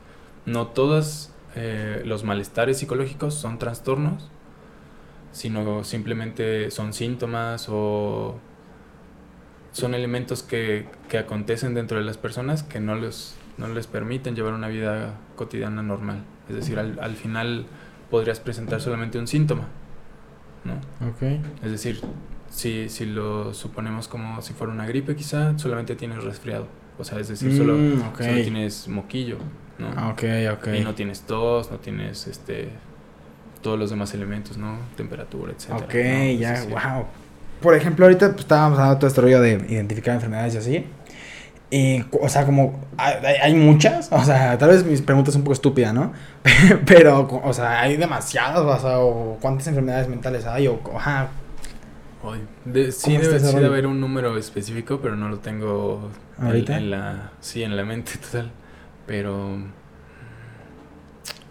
No todos eh, los malestares psicológicos son trastornos, sino simplemente son síntomas o son elementos que, que acontecen dentro de las personas que no les, no les permiten llevar una vida cotidiana normal. Es decir, al, al final podrías presentar solamente un síntoma, ¿no? Es decir, si, si lo suponemos como si fuera una gripe quizá, solamente tienes resfriado. O sea, es decir, solo,
Mm, ok.
solo tienes moquillo, ¿no?
Ah, Ok, ok.
Y no tienes tos, no tienes este todos los demás elementos, ¿no? Temperatura, etcétera.
Ok, ya, wow. Por ejemplo, ahorita pues, estábamos hablando de todo este rollo de identificar enfermedades y así. Y, o sea, como hay, muchas, o sea, tal vez mis preguntas son un poco estúpidas, ¿no? Pero, o sea, hay demasiadas, o sea, o cuántas enfermedades mentales hay, o, ajá,
de- sí,
¿Cómo está
debe, sí haber un número específico, pero no lo tengo en-
¿Ahorita?
En, la, sí, en la mente total. Pero.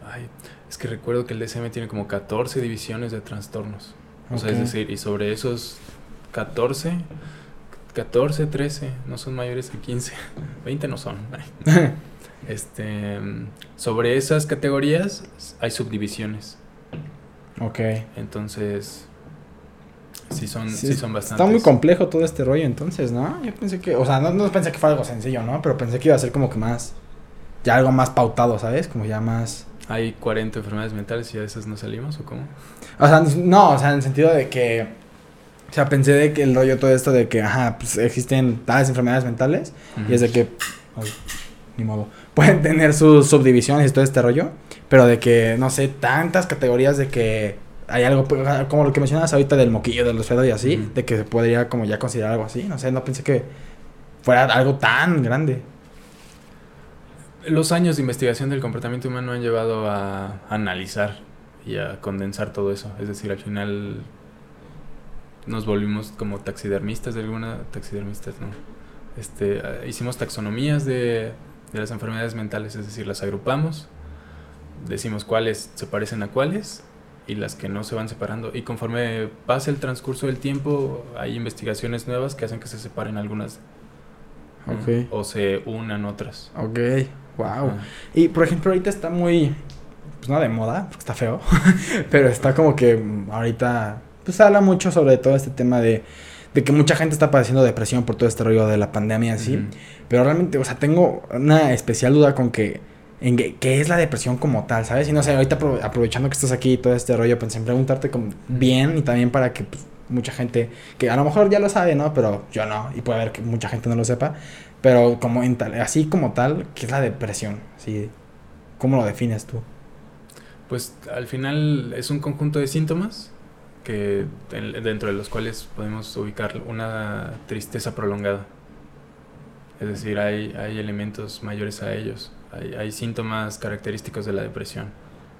Ay, es que recuerdo que el DSM tiene como 14 divisiones de trastornos. O sea, es decir, y sobre esos 14, 14, 13, no son mayores que 15, 20 no son. Este, sobre esas categorías hay subdivisiones.
ok.
Entonces, sí son,
Sí,
sí, son bastantes.
Está muy complejo todo este rollo entonces, ¿no? Yo pensé que, o sea, no, no pensé que fuera algo sencillo, ¿no? Pero pensé que iba a ser como que más, ya algo más pautado, ¿sabes? Como ya más...
Hay 40 enfermedades mentales y a esas no salimos o cómo?
O sea, no, o sea, en el sentido de que. O sea, pensé de que el rollo todo esto de que, ajá, pues existen tales enfermedades mentales. Y es de que. ay, ni modo. Pueden tener sus subdivisiones y todo este rollo. Pero de que, no sé, tantas categorías de que hay algo, pues, como lo que mencionabas ahorita del moquillo, del resfriado y así. De que se podría como ya considerar algo así. No sé, no pensé que fuera algo tan grande.
Los años de investigación del comportamiento humano han llevado a analizar y a condensar todo eso. Es decir, al final nos volvimos como taxidermistas de alguna... Taxidermistas, ¿no? Este, eh, hicimos taxonomías de, de las enfermedades mentales, es decir, las agrupamos, decimos cuáles se parecen a cuáles y las que no se van separando. Y conforme pasa el transcurso del tiempo, hay investigaciones nuevas que hacen que se separen algunas ¿no?
Ok.
o se unan otras.
Ok, wow.
Ajá.
Y por ejemplo, ahorita está muy. Pues no de moda, porque está feo. pero está como que ahorita. Pues habla mucho sobre todo este tema de. de que mucha gente está padeciendo depresión por todo este rollo de la pandemia así. Pero realmente, o sea, tengo una especial duda con que, en que, qué es la depresión como tal, ¿sabes? Y no sé, ahorita apro- aprovechando que estás aquí y todo este rollo, pensé en preguntarte como bien y también para que pues, mucha gente, que a lo mejor ya lo sabe, ¿no? Pero yo no, y puede haber que mucha gente no lo sepa, pero como en tal, así como tal, ¿qué es la depresión? Así, ¿Cómo lo defines tú?
Pues al final es un conjunto de síntomas que en- dentro de los cuales podemos ubicar una tristeza prolongada. Es decir, hay, hay elementos mayores a ellos. Hay, hay síntomas característicos de la depresión.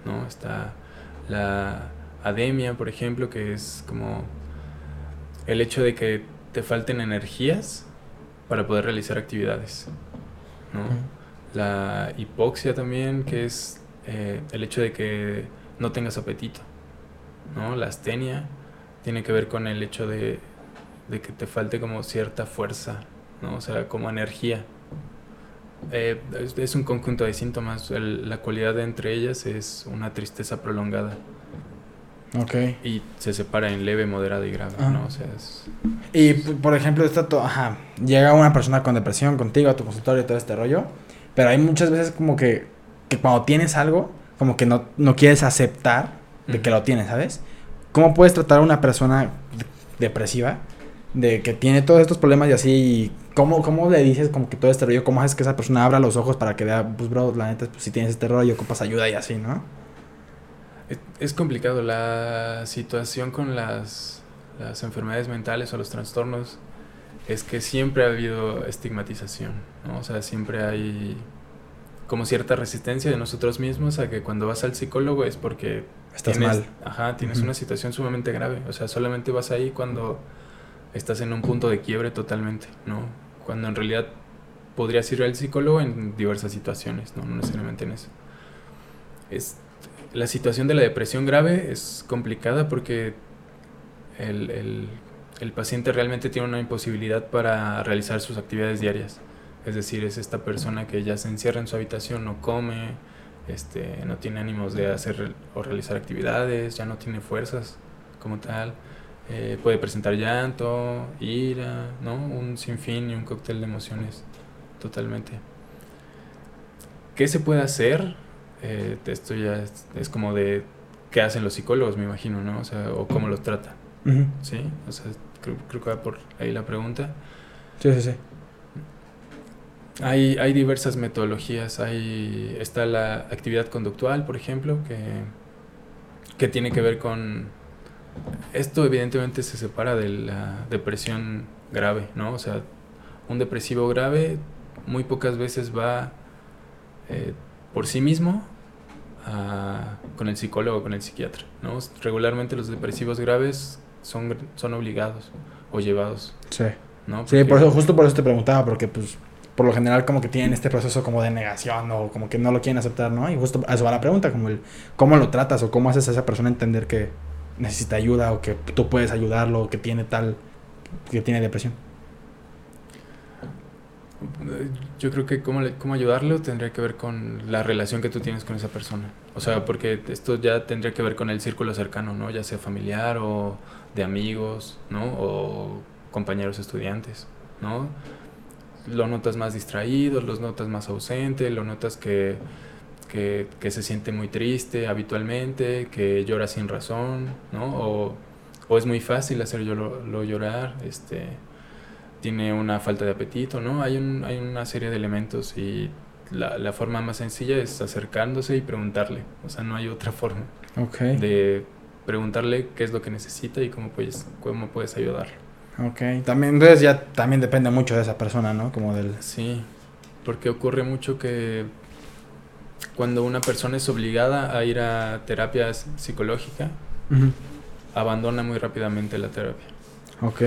¿no? Está la ademia, por ejemplo, que es como el hecho de que te falten energías para poder realizar actividades. ¿no? La hipoxia también, que es eh, el hecho de que no tengas apetito. ¿no? La astenia tiene que ver con el hecho de, de que te falte como cierta fuerza, ¿no? o sea, como energía. Eh, es, es un conjunto de síntomas. El- la cualidad de entre ellas es una tristeza prolongada
Ok.
y se separa en leve, moderada y grave.
Ah.
¿no? O sea, es-
Y por ejemplo, está to- ajá, llega una persona con depresión contigo a tu consultorio y todo este rollo, pero hay muchas veces como que, que cuando tienes algo, como que no, no quieres aceptar de que lo tienes, ¿sabes? ¿Cómo puedes tratar a una persona de- depresiva de que tiene todos estos problemas y así? Y ¿cómo, ¿Cómo le dices como que todo este rollo? ¿Cómo haces que esa persona abra los ojos para que vea, pues bro, la neta, pues si tienes este rollo, ocupas ayuda y así, ¿no?
Es, complicado la situación con las, las enfermedades mentales o los trastornos. Es que siempre ha habido estigmatización, ¿no? O sea, siempre hay como cierta resistencia de nosotros mismos a que cuando vas al psicólogo es porque
Estás
tienes,
mal.
Ajá, tienes
Ujú.
una situación sumamente grave. O sea, solamente vas ahí cuando estás en un punto de quiebre totalmente, ¿no? Cuando en realidad podrías ir al psicólogo en diversas situaciones, no, no necesariamente en eso. Es, la situación de la depresión grave es complicada porque el, el- paciente realmente tiene una imposibilidad para realizar sus actividades diarias. Es decir, es esta persona que ya se encierra en su habitación, no come, este, no tiene ánimos de hacer o realizar actividades, ya no tiene fuerzas como tal. eh, puede presentar llanto, ira, ¿no? Un sinfín y un cóctel de emociones totalmente. ¿Qué se puede hacer? Eh, esto ya es, es como de qué hacen los psicólogos, me imagino, ¿no? O sea, o cómo los trata. ¿sí? O sea, creo, creo que va por ahí la pregunta.
Sí, sí, sí.
Hay, hay diversas metodologías. Hay, está la actividad conductual, por ejemplo, que, que tiene que ver con... Esto evidentemente se separa de la depresión grave, ¿no? O sea, un depresivo grave muy pocas veces va eh, por sí mismo a- con el psicólogo con el psiquiatra, ¿no? Regularmente los depresivos graves son, son obligados o llevados,
Sí.
¿no?
Sí, por eso, justo por eso te preguntaba, porque pues por lo general como que tienen este proceso como de negación o como que no lo quieren aceptar, ¿no? Y justo a eso va la pregunta, como el cómo lo tratas o cómo haces a esa persona entender que necesita ayuda o que tú puedes ayudarlo o que tiene tal, que tiene depresión.
Yo creo que cómo, le- cómo ayudarlo tendría que ver con la relación que tú tienes con esa persona. O sea, porque esto ya tendría que ver con el círculo cercano, ¿no? Ya sea familiar o de amigos, ¿no? O compañeros estudiantes, ¿no? Lo notas más distraído, los notas más ausente, lo notas que, que, que se siente muy triste habitualmente, que llora sin razón, ¿no? O, o es muy fácil hacerlo lo llorar, este tiene una falta de apetito, ¿no? Hay, un, hay una serie de elementos y la, la forma más sencilla es acercándose y preguntarle. O sea, no hay otra forma
Ok.
de preguntarle qué es lo que necesita y cómo puedes, cómo puedes ayudarlo.
Ok. También, entonces ya también depende mucho de esa persona, ¿no? Como del...
Sí, porque ocurre mucho que cuando una persona es obligada a ir a terapia psicológica, abandona muy rápidamente la terapia.
Ok.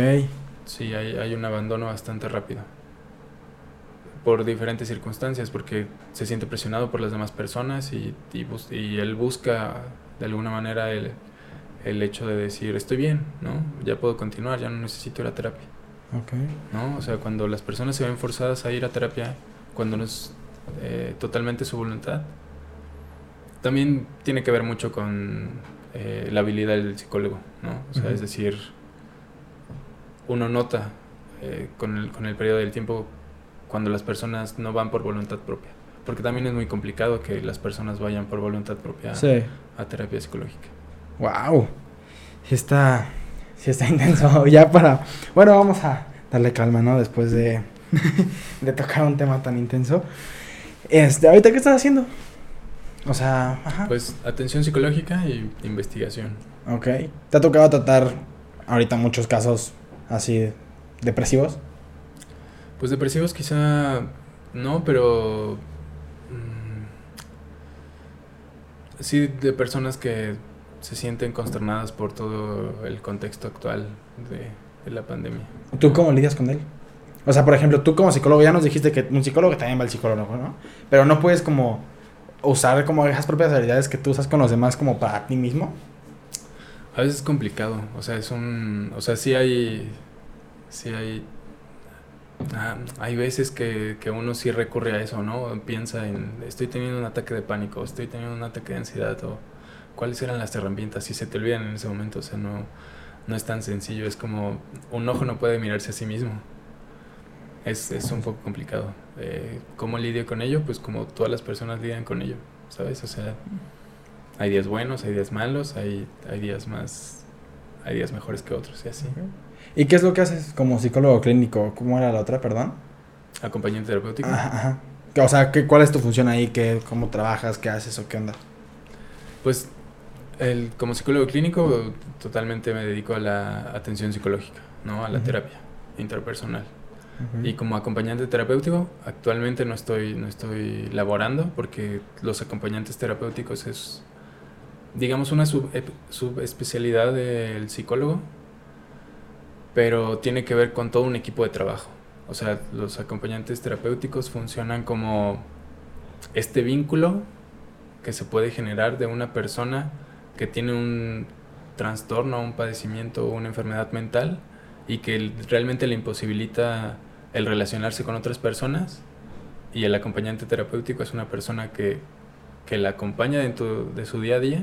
Sí, hay, hay un abandono bastante rápido. Por diferentes circunstancias, porque se siente presionado por las demás personas y, y, bus- y él busca de alguna manera el, el hecho de decir, estoy bien, ¿no? Ya puedo continuar, ya no necesito ir a terapia,
Ok.
¿no? O sea, cuando las personas se ven forzadas a ir a terapia, cuando no es eh, totalmente su voluntad, también tiene que ver mucho con eh, la habilidad del psicólogo, ¿no? O sea, es decir, uno nota eh, con, el, con el periodo del tiempo cuando las personas no van por voluntad propia. Porque también es muy complicado que las personas vayan por voluntad propia a terapia psicológica.
¡Wow! Sí está, sí está intenso. ya para... Bueno, vamos a darle calma, ¿no? Después de, de tocar un tema tan intenso. Este, ¿ahorita qué estás haciendo? O sea,
ajá. Pues atención psicológica y investigación.
Ok. ¿Te ha tocado tratar ahorita muchos casos así depresivos?
Pues depresivos quizá no, pero mm, sí de personas que se sienten consternadas por todo el contexto actual de, de, la pandemia.
¿Tú cómo lidias con él? O sea, por ejemplo, tú como psicólogo ya nos dijiste que un psicólogo también va al psicólogo, ¿no? Pero no puedes como usar como esas propias habilidades que tú usas con los demás como para ti mismo.
A veces es complicado, o sea, es un, o sea, sí hay, sí hay, ah, hay veces que, que, uno sí recurre a eso, ¿no? Piensa en, estoy teniendo un ataque de pánico, estoy teniendo un ataque de ansiedad, o cuáles eran las herramientas, y se te olvidan en ese momento, o sea, no, no es tan sencillo, es como, un ojo no puede mirarse a sí mismo, es, es un poco complicado. Eh, ¿Cómo lidio con ello? Pues como todas las personas lidian con ello, ¿sabes? O sea, hay días buenos, hay días malos, hay, hay días más, hay días mejores que otros y así.
¿Y qué es lo que haces como psicólogo clínico? ¿Cómo era la otra, perdón?
Acompañante terapéutico.
Ajá, O sea, ¿qué, ¿cuál es tu función ahí? ¿Qué, ¿Cómo trabajas? ¿Qué haces o qué onda?
Pues el, como psicólogo clínico totalmente me dedico a la atención psicológica, ¿no? A la terapia interpersonal. Y como acompañante terapéutico, actualmente no estoy, no estoy laborando porque los acompañantes terapéuticos es, digamos, una subespecialidad del psicólogo, pero tiene que ver con todo un equipo de trabajo. O sea, los acompañantes terapéuticos funcionan como este vínculo que se puede generar de una persona que tiene un trastorno, un padecimiento o una enfermedad mental y que realmente le imposibilita el relacionarse con otras personas y el acompañante terapéutico es una persona que, que la acompaña dentro de su día a día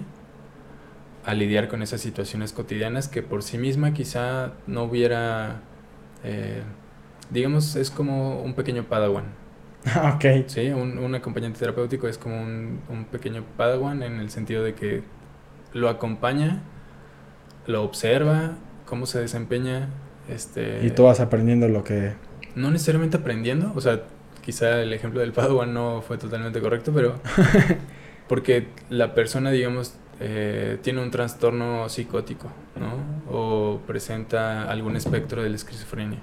a lidiar con esas situaciones cotidianas que por sí misma quizá no hubiera, eh, digamos, es como un pequeño padawan.
ok.
Sí, un, un acompañante terapéutico es como un, un, pequeño padawan en el sentido de que lo acompaña, lo observa, cómo se desempeña. Este,
y tú vas aprendiendo lo que...
No necesariamente aprendiendo, o sea, quizá el ejemplo del padawan no fue totalmente correcto, pero... porque la persona, digamos, eh, tiene un trastorno psicótico, ¿no? O presenta algún espectro de la esquizofrenia.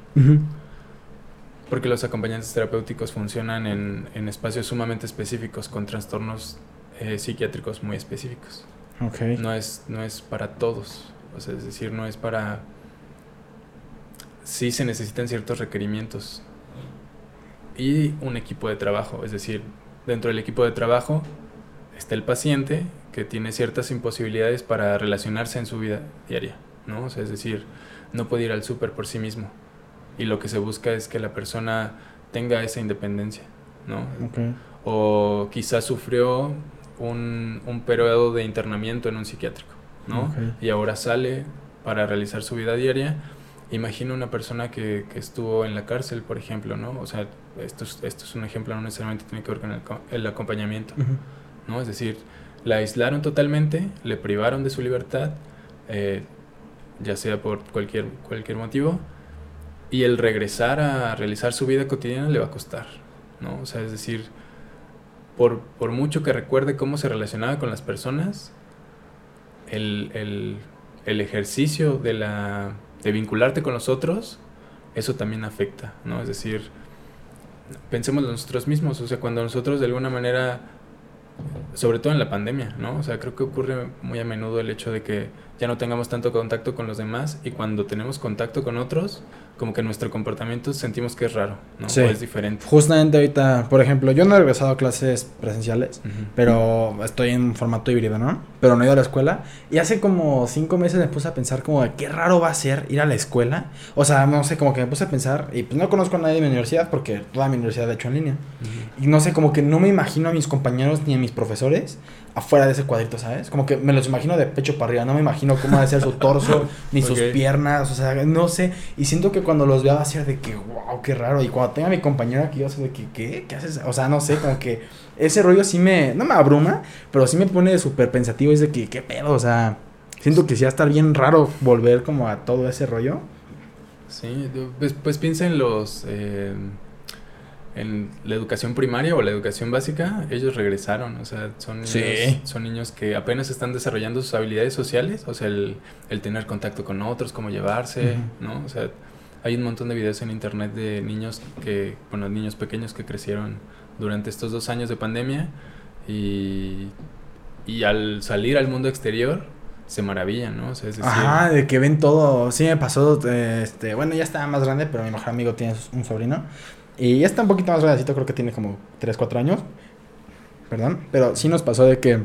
Porque los acompañantes terapéuticos funcionan en, en espacios sumamente específicos con trastornos eh, psiquiátricos muy específicos.
Okay.
No, es, no es para todos, o sea, es decir, no es para... Sí se necesitan ciertos requerimientos y un equipo de trabajo, es decir, dentro del equipo de trabajo está el paciente que tiene ciertas imposibilidades para relacionarse en su vida diaria, ¿no? O sea, es decir, no puede ir al súper por sí mismo y lo que se busca es que la persona tenga esa independencia, ¿no?
Okay.
O quizás sufrió un, un periodo de internamiento en un psiquiátrico, ¿no? Y ahora sale para realizar su vida diaria. Imagina una persona que, que, estuvo en la cárcel, por ejemplo, ¿no? O sea, esto es, esto es un ejemplo, no necesariamente tiene que ver con el, el acompañamiento, ¿no? Es decir, la aislaron totalmente, le privaron de su libertad, eh, ya sea por cualquier, cualquier motivo, y el regresar a realizar su vida cotidiana le va a costar, ¿no? O sea, es decir, por, por mucho que recuerde cómo se relacionaba con las personas, el, el, el ejercicio de, la, de vincularte con los otros, eso también afecta, ¿no? Es decir, pensemos en nosotros mismos, o sea, cuando nosotros de alguna manera, sobre todo en la pandemia, ¿no? O sea, creo que ocurre muy a menudo el hecho de que ya no tengamos tanto contacto con los demás y cuando tenemos contacto con otros, como que nuestro comportamiento sentimos que es raro, ¿no?
Sí.
O es diferente.
Justamente ahorita, por ejemplo, yo no he regresado a clases presenciales, uh -huh. pero estoy en formato híbrido, ¿no? Pero no he ido a la escuela. Y hace como cinco meses me puse a pensar como de qué raro va a ser ir a la escuela. O sea, no sé, como que me puse a pensar, y pues no conozco a nadie de mi universidad porque toda mi universidad la he hecho en línea. Uh -huh. Y no sé, como que no me imagino a mis compañeros ni a mis profesores afuera de ese cuadrito, ¿sabes? Como que me los imagino de pecho para arriba, no me imagino cómo va a ser su torso, ni sus
Ok.
piernas, o sea, no sé. Y siento que cuando los vea va a ser de que, wow, qué raro. Y cuando tenga a mi compañero aquí, va a ser de que, ¿qué? ¿Qué haces? O sea, no sé, como que ese rollo sí me, no me abruma, pero sí me pone súper pensativo. Es de que, ¿qué pedo? O sea, siento que sí va a estar bien raro volver como a todo ese rollo.
Sí, pues, pues piensa en los... eh, en la educación primaria o la educación básica, ellos regresaron, o sea, son niños, son niños que apenas están desarrollando sus habilidades sociales, o sea, el, el tener contacto con otros, cómo llevarse. ¿no? O sea, hay un montón de videos en internet de niños que, bueno, niños pequeños que crecieron durante estos dos años de pandemia y, y al salir al mundo exterior se maravillan, ¿no? O sea, es decir,
Ajá, de que ven todo. Sí me pasó, eh, este, bueno, ya estaba más grande, pero mi mejor amigo tiene un sobrino. Y ya está un poquito más grandecito, creo que tiene como 3, 4 años. Perdón. Pero sí nos pasó de que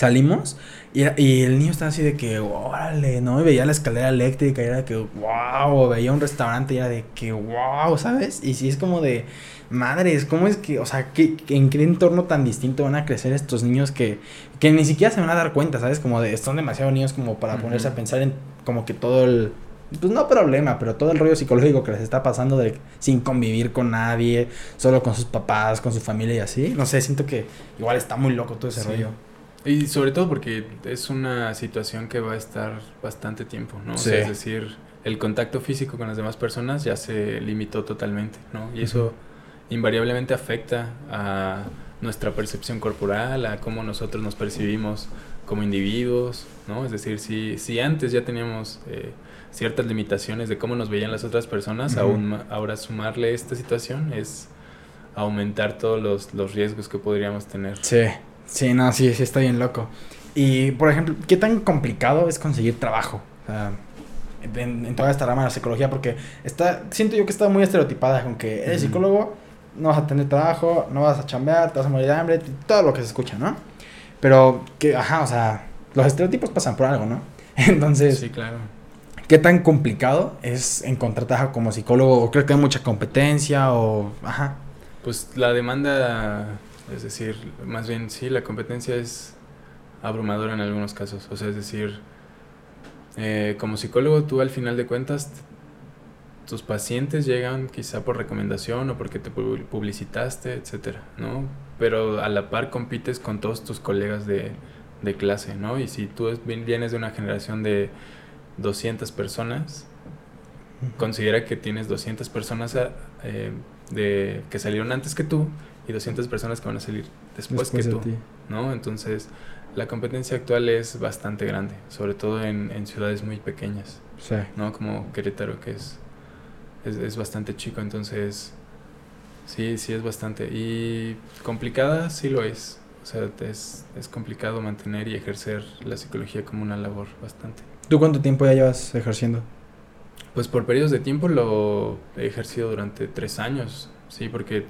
salimos y, el niño estaba así de que, órale, ¿no? Y veía la escalera eléctrica y era de que, wow, veía un restaurante y era de que, wow, ¿sabes? Y sí es como de, madres, ¿cómo es que, o sea, ¿qué, en qué entorno tan distinto van a crecer estos niños que, que ni siquiera se van a dar cuenta, ¿sabes? Como de, son demasiado niños como para ponerse a pensar en como que todo el, pues no problema, pero todo el rollo psicológico que les está pasando de sin convivir con nadie, solo con sus papás, con su familia y así. No sé, siento que igual está muy loco todo ese
Sí.
rollo.
Y sobre todo porque es una situación que va a estar bastante tiempo, ¿no? O
Sí.
sea, es decir, el contacto físico con las demás personas ya se limitó totalmente, ¿no? Y eso invariablemente afecta a nuestra percepción corporal, a cómo nosotros nos percibimos como individuos, ¿no? Es decir, si, si antes ya teníamos eh, ciertas limitaciones de cómo nos veían las otras personas,
Ujú.
aún ma- ahora sumarle esta situación es aumentar todos los, los riesgos que podríamos tener.
Sí, sí, no, sí, sí está bien loco. Y, por ejemplo, ¿qué tan complicado es conseguir trabajo? O sea, en, en toda esta rama de la psicología, porque está, siento yo que está muy estereotipada con que eres psicólogo, no vas a tener trabajo, no vas a chambear, te vas a morir de hambre, todo lo que se escucha, ¿no? Pero, que, ajá, o sea, los estereotipos pasan por algo, ¿no? Entonces,
Sí, claro.
¿qué tan complicado es encontrar trabajo como psicólogo? ¿O creo que hay mucha competencia? O, ajá.
Pues la demanda, es decir, más bien sí, la competencia es abrumadora en algunos casos. O sea, es decir, eh, como psicólogo tú al final de cuentas, tus pacientes llegan quizá por recomendación o porque te pu- publicitaste, etcétera, ¿no? Pero a la par compites con todos tus colegas de, de clase, ¿no? Y si tú vienes de una generación de 200 personas, considera que tienes 200 personas eh, de, que salieron antes que tú y 200 personas que van a salir después,
Después
que tú,
ti.
¿no? Entonces, la competencia actual es bastante grande, sobre todo en, en ciudades muy pequeñas,
Sí.
¿no? Como Querétaro, que es, es, es bastante chico, entonces, sí, sí es bastante. Y complicada, sí lo es. O sea, es, es complicado mantener y ejercer la psicología como una labor bastante.
¿Tú cuánto tiempo ya llevas ejerciendo?
Pues por periodos de tiempo lo he ejercido durante tres años, sí, porque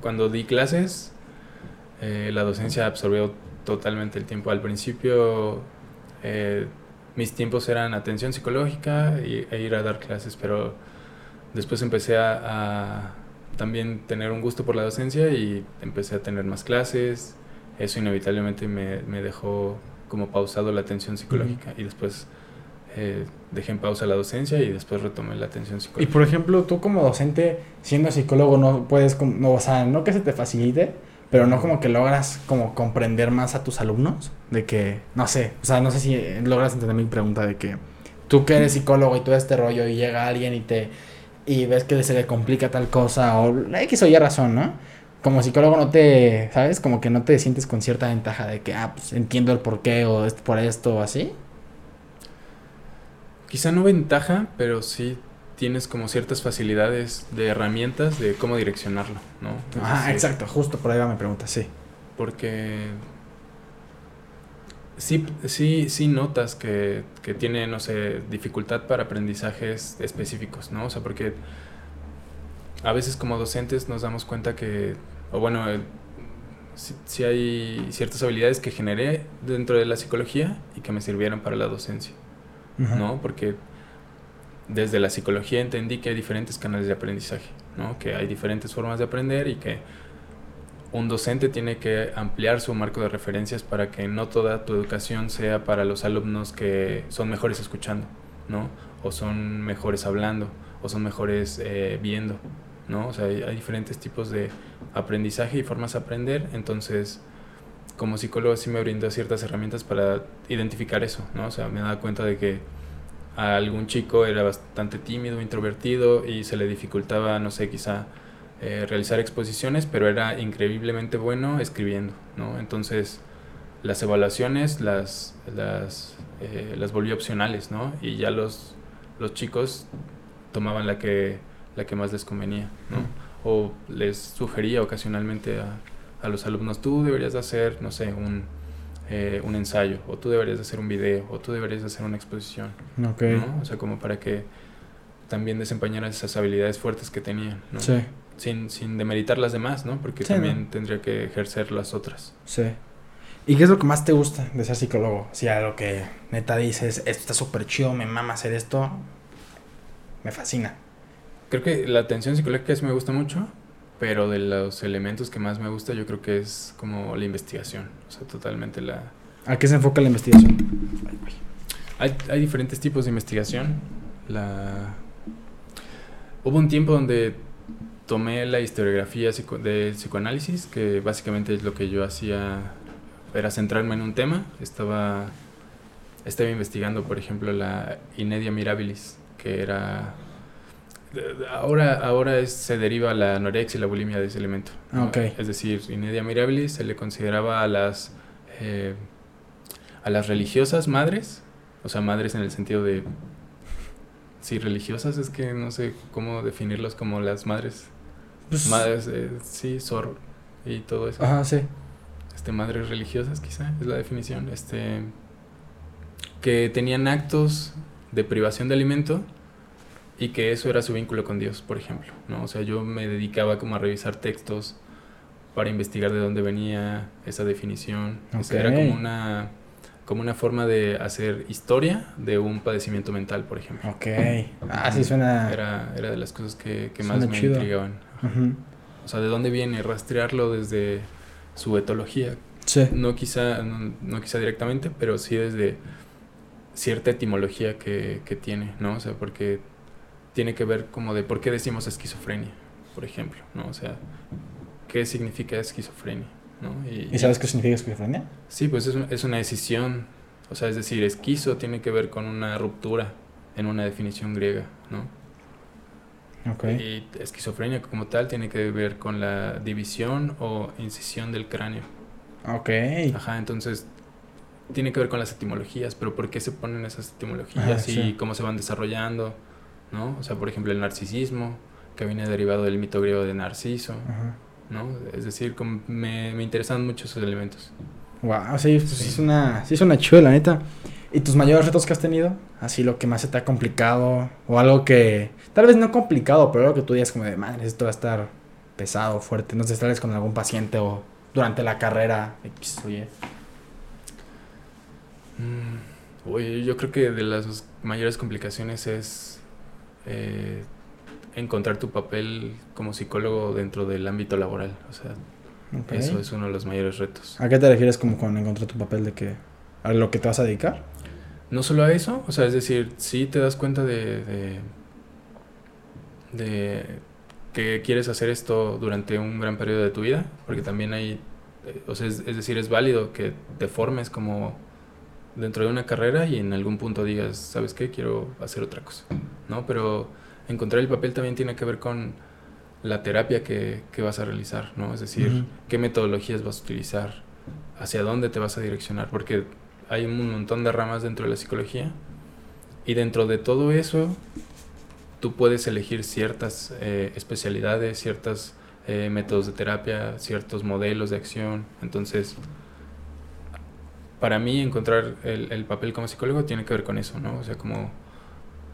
cuando di clases, eh, la docencia absorbió totalmente el tiempo. Al principio, eh, mis tiempos eran atención psicológica y, e ir a dar clases, pero después empecé a, a también tener un gusto por la docencia y empecé a tener más clases. Eso inevitablemente me, me dejó como pausado la atención psicológica y después eh, dejé en pausa la docencia y después retomé la atención
Y
psicológica.
por ejemplo, tú como docente, siendo psicólogo, no puedes, no, o sea, no que se te facilite, pero no como que logras como comprender más a tus alumnos, de que, no sé, o sea, no sé si eh, logras entender mi pregunta de que tú que eres psicólogo y todo este rollo y llega alguien y te, y ves que se le complica tal cosa o X o Y razón, ¿no? Como psicólogo no te, ¿sabes? Como que no te sientes con cierta ventaja de que, ah, pues entiendo el porqué o es por esto o así.
Quizá no ventaja, pero sí tienes como ciertas facilidades de herramientas de cómo direccionarlo, ¿no?
Ah, exacto, justo por ahí va mi pregunta, sí.
Porque sí, sí, sí notas que, que tiene, no sé, dificultad para aprendizajes específicos, ¿no? O sea, porque a veces como docentes nos damos cuenta que, o bueno, eh, sí, sí hay ciertas habilidades que generé dentro de la psicología y que me sirvieron para la docencia. ¿No? Porque desde la psicología entendí que hay diferentes canales de aprendizaje, ¿no? Que hay diferentes formas de aprender y que un docente tiene que ampliar su marco de referencias para que no toda tu educación sea para los alumnos que son mejores escuchando, ¿no? O son mejores hablando, o son mejores eh, viendo, ¿no? O sea, hay, hay, diferentes tipos de aprendizaje y formas de aprender, entonces como psicólogo sí me brindó ciertas herramientas para identificar eso, ¿no? O sea, me daba cuenta de que a algún chico era bastante tímido, introvertido y se le dificultaba, no sé, quizá eh, realizar exposiciones, pero era increíblemente bueno escribiendo, ¿no? Entonces las evaluaciones las, las, eh, las volví opcionales, ¿no? Y ya los, los chicos tomaban la que, la que más les convenía, ¿no? O les sugería ocasionalmente a, a los alumnos, tú deberías de hacer, no sé, un, eh, un ensayo, o tú deberías de hacer un video, o tú deberías de hacer una exposición. ¿no? O sea, como para que también desempeñaran esas habilidades fuertes que tenían, ¿no?
Sí
sin, sin demeritar las demás, ¿no? Porque también tendría que ejercer las otras.
Sí. ¿Y qué es lo que más te gusta de ser psicólogo? Si sea, lo que neta dices, esto está súper chido, me mama hacer esto, me fascina.
Creo que la atención psicológica sí me gusta mucho, pero de los elementos que más me gusta yo creo que es como la investigación, o sea, totalmente la...
¿A qué se enfoca la investigación?
Hay, hay diferentes tipos de investigación. La... Hubo un tiempo donde tomé la historiografía de psicoanálisis, que básicamente es lo que yo hacía, era centrarme en un tema. Estaba, estaba investigando, por ejemplo, la Inedia Mirabilis, que era... Ahora, ahora es, se deriva la anorexia y la bulimia de ese elemento.
Okay.
Es decir, Inedia Mirabilis se le consideraba a las, eh, a las religiosas madres, o sea, madres en el sentido de Sí, religiosas es que no sé cómo definirlos como las madres pues, madres, eh, sí, Sor y todo eso.
Ajá, sí.
Este, madres religiosas, quizá, es la definición. Este, que tenían actos de privación de alimento y que eso era su vínculo con Dios, por ejemplo, ¿no? O sea, yo me dedicaba como a revisar textos para investigar de dónde venía esa definición. Okay. era como una como una forma de hacer historia de un padecimiento mental, por ejemplo.
Ok. Ah, sí suena...
Era, era de las cosas que, que más me intrigaban. O sea, ¿de dónde viene? Rastrearlo desde su etología.
Sí.
No quizá, no, quizá directamente, pero sí desde cierta etimología que, que, tiene, ¿no? O sea, porque tiene que ver como de por qué decimos esquizofrenia, por ejemplo, ¿no? O sea, ¿qué significa esquizofrenia? ¿no?
Y, sabes qué significa esquizofrenia?
Sí, pues es, es una decisión, o sea, es decir, esquizo tiene que ver con una ruptura en una definición griega, ¿no?
Okay.
Y esquizofrenia como tal tiene que ver con la división o incisión del cráneo.
Ok.
Ajá, entonces tiene que ver con las etimologías, pero ¿por qué se ponen esas etimologías y cómo se van desarrollando? ¿No? O sea, por ejemplo, el narcisismo, que viene derivado del mito griego de Narciso, ¿no? Es decir, como me, me interesan mucho esos elementos.
Wow, sí, sí. es una, sí es una chula, la neta. ¿Y tus mayores retos que has tenido? Así lo que más se te ha complicado o algo que tal vez no complicado, pero algo que tú digas como de, madre, esto va a estar pesado, fuerte. No sé, tal vez con algún paciente o durante la carrera. Oye.
Mm, oye, yo creo que de las mayores complicaciones es eh, encontrar tu papel como psicólogo dentro del ámbito laboral. O sea, eso es uno de los mayores retos.
¿A qué te refieres como con encontrar tu papel de que a lo que te vas a dedicar?
No solo a eso, o sea, es decir, sí te das cuenta de, de, de que quieres hacer esto durante un gran periodo de tu vida, porque también hay, eh, o sea, es, es, decir, es válido que te formes como dentro de una carrera y en algún punto digas, ¿sabes qué? Quiero hacer otra cosa, ¿no? Pero encontrar el papel también tiene que ver con la terapia que, que vas a realizar, ¿no? Es decir, uh -huh. qué metodologías vas a utilizar, hacia dónde te vas a direccionar, porque hay un montón de ramas dentro de la psicología y dentro de todo eso tú puedes elegir ciertas eh, especialidades, ciertos eh, métodos de terapia, ciertos modelos de acción. Entonces, para mí encontrar el, el, papel como psicólogo tiene que ver con eso, ¿no? O sea, como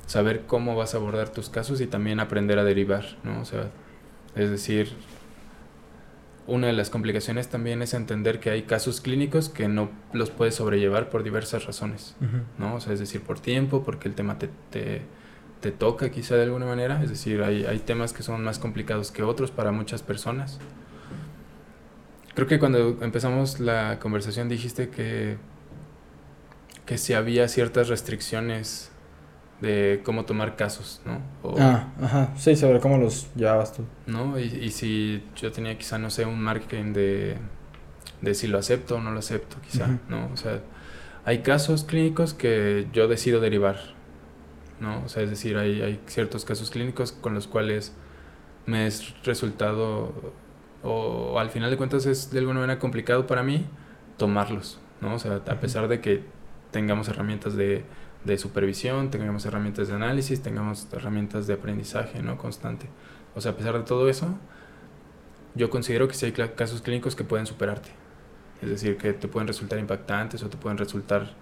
saber cómo vas a abordar tus casos y también aprender a derivar, ¿no? O sea, es decir, una de las complicaciones también es entender que hay casos clínicos que no los puedes sobrellevar por diversas razones, uh -huh. ¿no? O sea, es decir, por tiempo, porque el tema te, te, te toca quizá de alguna manera, es decir, hay, hay, temas que son más complicados que otros para muchas personas. Creo que cuando empezamos la conversación dijiste que, que si había ciertas restricciones de cómo tomar casos, ¿no?
ah, ajá, sí, sobre cómo los llevabas tú.
¿No? Y, y si yo tenía quizá, no sé, un marketing de, de si lo acepto o no lo acepto, quizá, ¿no? O sea, hay casos clínicos que yo decido derivar, ¿no? O sea, es decir, hay, hay ciertos casos clínicos con los cuales me es resultado, o, al final de cuentas es de alguna manera complicado para mí tomarlos, ¿no? O sea, a pesar de que tengamos herramientas de, de supervisión, tengamos herramientas de análisis, tengamos herramientas de aprendizaje, ¿no? Constante. O sea, a pesar de todo eso, yo considero que sí hay casos clínicos que pueden superarte. Es decir, que te pueden resultar impactantes o te pueden resultar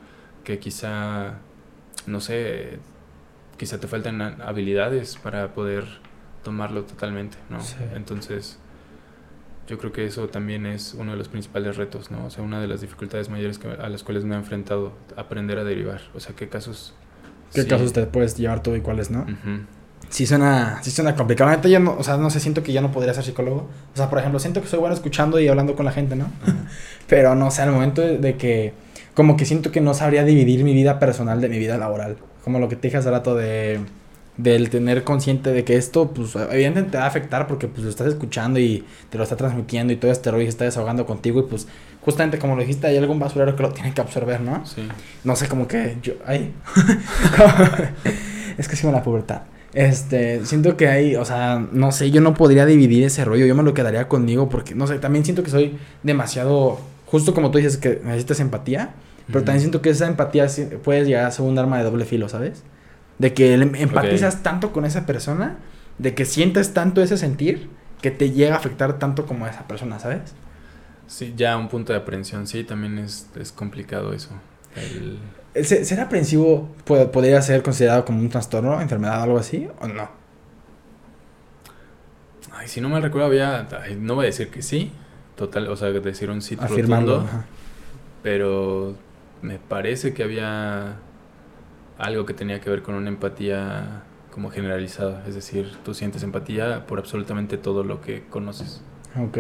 que quizá, no sé, quizá te faltan habilidades para poder tomarlo totalmente, ¿no? Entonces, yo creo que eso también es uno de los principales retos, ¿no? O sea, una de las dificultades mayores que, a las cuales me he enfrentado, aprender a derivar. O sea, qué casos...
¿Qué casos te puedes llevar tú y cuáles no? Sí suena, sí suena complicado. yo no, o sea, no sé, siento que ya no podría ser psicólogo. O sea, por ejemplo, siento que soy bueno escuchando y hablando con la gente, ¿no? Pero no sé, al momento de, que, como que siento que no sabría dividir mi vida personal de mi vida laboral. Como lo que te dije hace rato de, del tener consciente de que esto, pues, evidentemente te va a afectar porque, pues, lo estás escuchando y te lo está transmitiendo y todo este rollo se está desahogando contigo y, pues, justamente como lo dijiste, hay algún basurero que lo tiene que absorber, ¿no?
Sí.
No sé, como que yo, ay. es que sí me la pubertad. Este, siento que hay, o sea, no sé, yo no podría dividir ese rollo, yo me lo quedaría conmigo porque, no sé, también siento que soy demasiado, justo como tú dices que necesitas empatía, pero también siento que esa empatía puede llegar a ser un arma de doble filo, ¿sabes? De que empatizas tanto con esa persona, de que sientes tanto ese sentir, que te llega a afectar tanto como a esa persona, ¿sabes?
Sí, ya un punto de aprehensión, sí, también es, es complicado eso. El...
¿Ser aprensivo podría ser considerado como un trastorno, enfermedad, algo así, o no?
Ay, si no me recuerdo, había. no voy a decir que sí, total, o sea, decir un sí
Afirmando.
pero me parece que había algo que tenía que ver con una empatía como generalizada, es decir, tú sientes empatía por absolutamente todo lo que conoces.
Ok.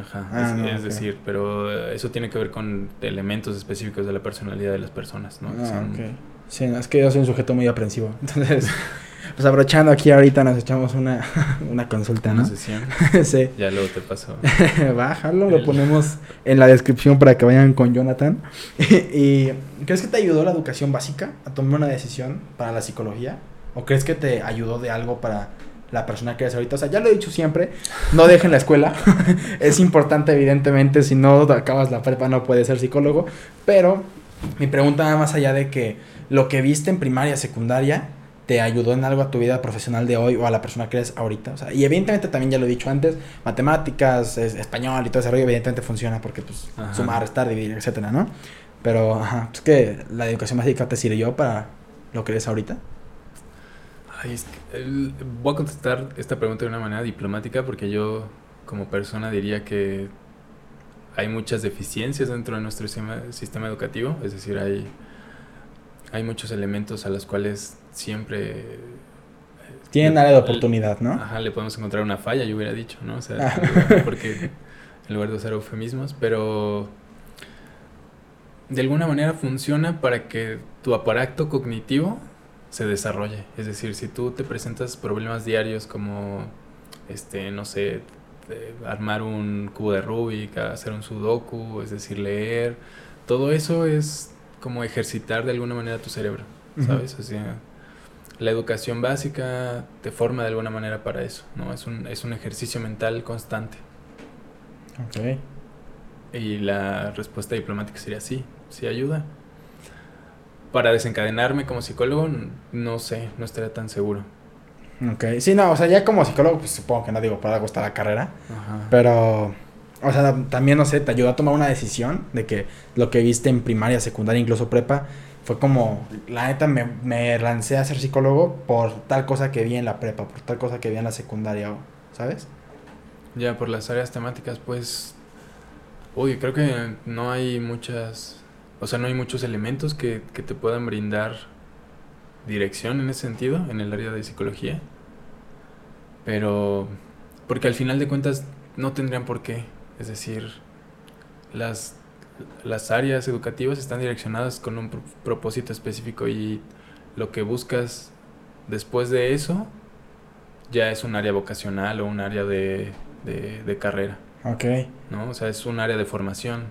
Ajá, ah, es, decir, pero eso tiene que ver con elementos específicos de la personalidad de las personas, ¿no?
Ah, Sí, es que yo soy un sujeto muy aprensivo. Entonces, pues aprovechando aquí ahorita nos echamos una, una consulta, ¿no?
Una sesión.
sí.
Ya luego te paso.
Bájalo, lo ponemos en la descripción para que vayan con Jonathan. ¿Y crees que te ayudó la educación básica a tomar una decisión para la psicología? ¿O crees que te ayudó de algo para la persona que eres ahorita. O sea, ya lo he dicho siempre, no dejen la escuela. es importante, evidentemente, si no acabas la prepa no puedes ser psicólogo. Pero mi pregunta va más allá de que lo que viste en primaria, secundaria, te ayudó en algo a tu vida profesional de hoy o a la persona que eres ahorita. O sea, y evidentemente también ya lo he dicho antes, matemáticas, español y todo ese rollo evidentemente funciona porque pues sumar, restar, dividir, etcétera, ¿no? Pero, ajá, pues que la educación básica te sirvió para lo que eres ahorita
voy a contestar esta pregunta de una manera diplomática porque yo como persona diría que hay muchas deficiencias dentro de nuestro sistema, educativo, es decir, hay, hay muchos elementos a los cuales siempre... Eh,
Tienen área de oportunidad, ¿no?
Ajá, le podemos encontrar una falla, yo hubiera dicho, ¿no? O sea, ah. porque en lugar de usar eufemismos, pero de alguna manera funciona para que tu aparato cognitivo se desarrolle. Es decir, si tú te presentas problemas diarios como, este, no sé, armar un cubo de Rubik, hacer un sudoku, es decir, leer, todo eso es como ejercitar de alguna manera tu cerebro, ¿sabes? O sea, la educación básica te forma de alguna manera para eso, ¿no? Es un, es un ejercicio mental constante.
Ok.
Y la respuesta diplomática sería sí, sí ayuda para desencadenarme como psicólogo, no sé, no estaría tan seguro.
Ok, sí, no, o sea, ya como psicólogo, pues supongo que no digo, para gustar la carrera, pero, o sea, también, no sé, te ayudó a tomar una decisión de que lo que viste en primaria, secundaria, incluso prepa, fue como, la neta, me, me lancé a ser psicólogo por tal cosa que vi en la prepa, por tal cosa que vi en la secundaria, ¿sabes?
Ya, por las áreas temáticas, pues, uy, creo que no hay muchas o sea, no hay muchos elementos que, te puedan brindar dirección en ese sentido, en el área de psicología. Pero, porque al final de cuentas no tendrían por qué. Es decir, las, las áreas educativas están direccionadas con un propósito específico y lo que buscas después de eso ya es un área vocacional o un área de, de, carrera.
Ok.
¿no? O sea, es un área de formación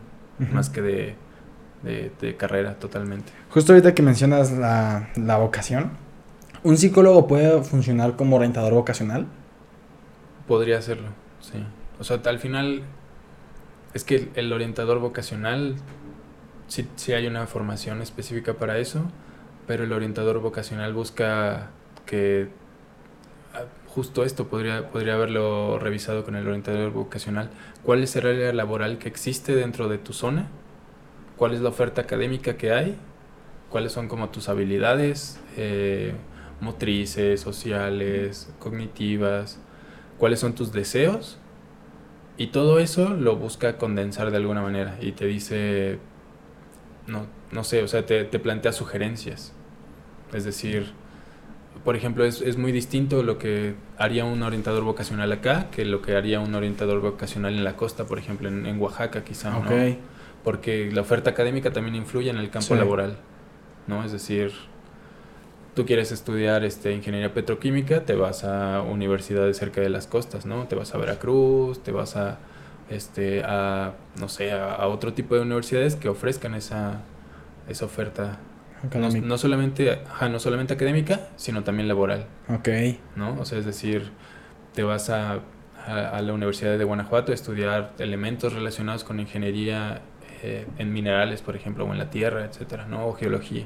más que de, de, carrera totalmente.
Justo ahorita que mencionas la, la vocación, ¿un psicólogo puede funcionar como orientador vocacional?
Podría hacerlo, sí. O sea, al final es que el orientador vocacional sí, sí hay una formación específica para eso, pero el orientador vocacional busca que ah, justo esto podría, podría haberlo revisado con el orientador vocacional. ¿Cuál es el área laboral que existe dentro de tu zona? ¿Cuál es la oferta académica que hay? ¿Cuáles son como tus habilidades eh, motrices, sociales, cognitivas? ¿Cuáles son tus deseos? Y todo eso lo busca condensar de alguna manera y te dice, no, no sé, o sea, te, te plantea sugerencias. Es decir, por ejemplo, es, es, muy distinto lo que haría un orientador vocacional acá que lo que haría un orientador vocacional en la costa, por ejemplo, en, en Oaxaca quizá.
Okay.
Porque la oferta académica también influye en el campo laboral, ¿no? Es decir, tú quieres estudiar este, ingeniería petroquímica, te vas a universidades cerca de las costas, ¿no? Te vas a Veracruz, te vas a, este, a no sé, a, otro tipo de universidades que ofrezcan esa, esa oferta. No, solamente, no solamente académica, sino también laboral.
Ok.
¿No? O sea, es decir, te vas a, a, la Universidad de Guanajuato a estudiar elementos relacionados con ingeniería eh, en minerales, por ejemplo, o en la tierra, etcétera, ¿no? O geología,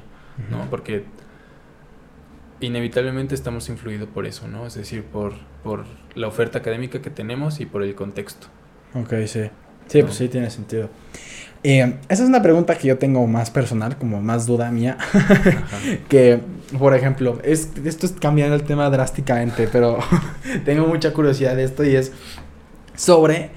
¿no? Porque inevitablemente estamos influidos por eso, ¿no? Es decir, por, por la oferta académica que tenemos y por el contexto.
Ok, sí. Sí, pues sí, tiene sentido. Eh, esa es una pregunta que yo tengo más personal, como más duda mía. que, por ejemplo, es, esto es cambiando el tema drásticamente, pero tengo mucha curiosidad de esto y es sobre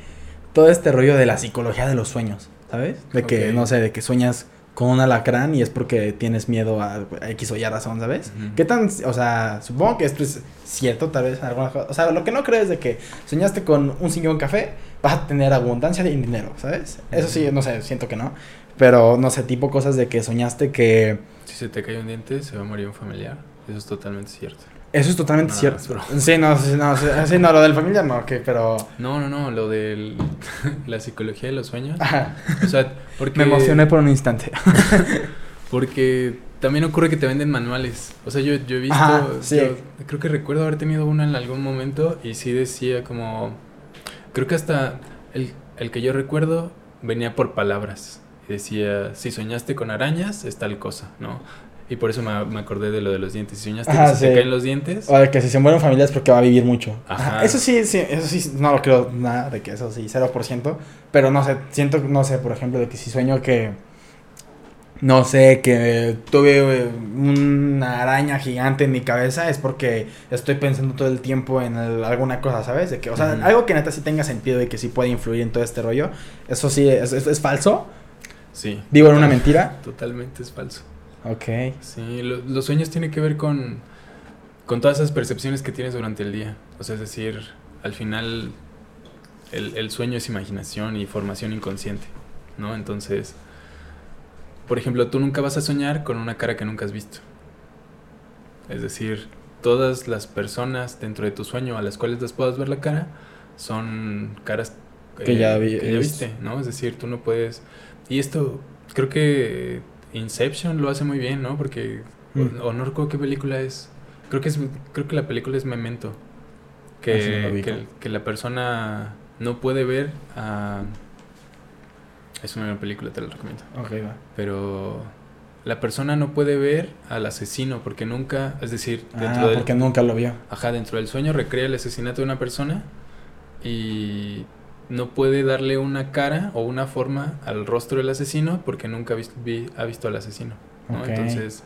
todo este rollo de la psicología de los sueños, ¿sabes? De que, no sé, de que sueñas con un alacrán y es porque tienes miedo a X o Y razón, ¿sabes? ¿Qué tan, o sea, supongo que esto es cierto, tal vez, alguna O sea, lo que no creo es de que soñaste con un sillón café, vas a tener abundancia de dinero, ¿sabes? Eso sí, no sé, siento que no. Pero, no sé, tipo cosas de que soñaste que...
Si se te cae un diente, se va a morir un familiar. Eso es totalmente cierto.
Eso es totalmente cierto. Sí, no, sí, no, sí, no, lo del familiar no, ok, pero...
No, no, no, lo de la psicología de los sueños.
O sea, porque... Me emocioné por un instante.
porque también ocurre que te venden manuales. O sea, yo, yo he visto... sí. creo que recuerdo haber tenido una en algún momento y sí decía como... Creo que hasta el, el que yo recuerdo venía por palabras. Decía, si soñaste con arañas, es tal cosa, ¿no? Y por eso me, acordé de lo de los dientes. Si soñaste que se caen los dientes.
O de que si se mueren familias es porque va a vivir mucho. Ajá. Eso sí, sí, eso sí, no lo creo nada de que eso sí, 0%. Pero no sé, siento, no sé, por ejemplo, de que si sueño que. No sé, que tuve una araña gigante en mi cabeza es porque estoy pensando todo el tiempo en alguna cosa, ¿sabes? De que, o sea, algo que neta sí tenga sentido y que sí puede influir en todo este rollo. Eso sí, es, es, falso.
Sí.
Digo, en una mentira.
Totalmente es falso.
Ok.
Sí, los sueños tienen que ver con, con todas esas percepciones que tienes durante el día. O sea, es decir, al final el, el sueño es imaginación y formación inconsciente, ¿no? Entonces, por ejemplo, tú nunca vas a soñar con una cara que nunca has visto. Es decir, todas las personas dentro de tu sueño a las cuales les puedas ver la cara son caras
que, ya,
que ya viste, ¿no? Es decir, tú no puedes... Y esto creo que Inception lo hace muy bien, ¿no? Porque, mm. o, no recuerdo qué película es. Creo que es creo que la película es Memento. Que, que, que, la persona no puede ver a... Es una película, te la recomiendo.
Ok, va.
Pero la persona no puede ver al asesino porque nunca, es decir,
ah, dentro ah, porque nunca lo vio.
Ajá, dentro del sueño recrea el asesinato de una persona y no puede darle una cara o una forma al rostro del asesino porque nunca ha visto al asesino. Entonces,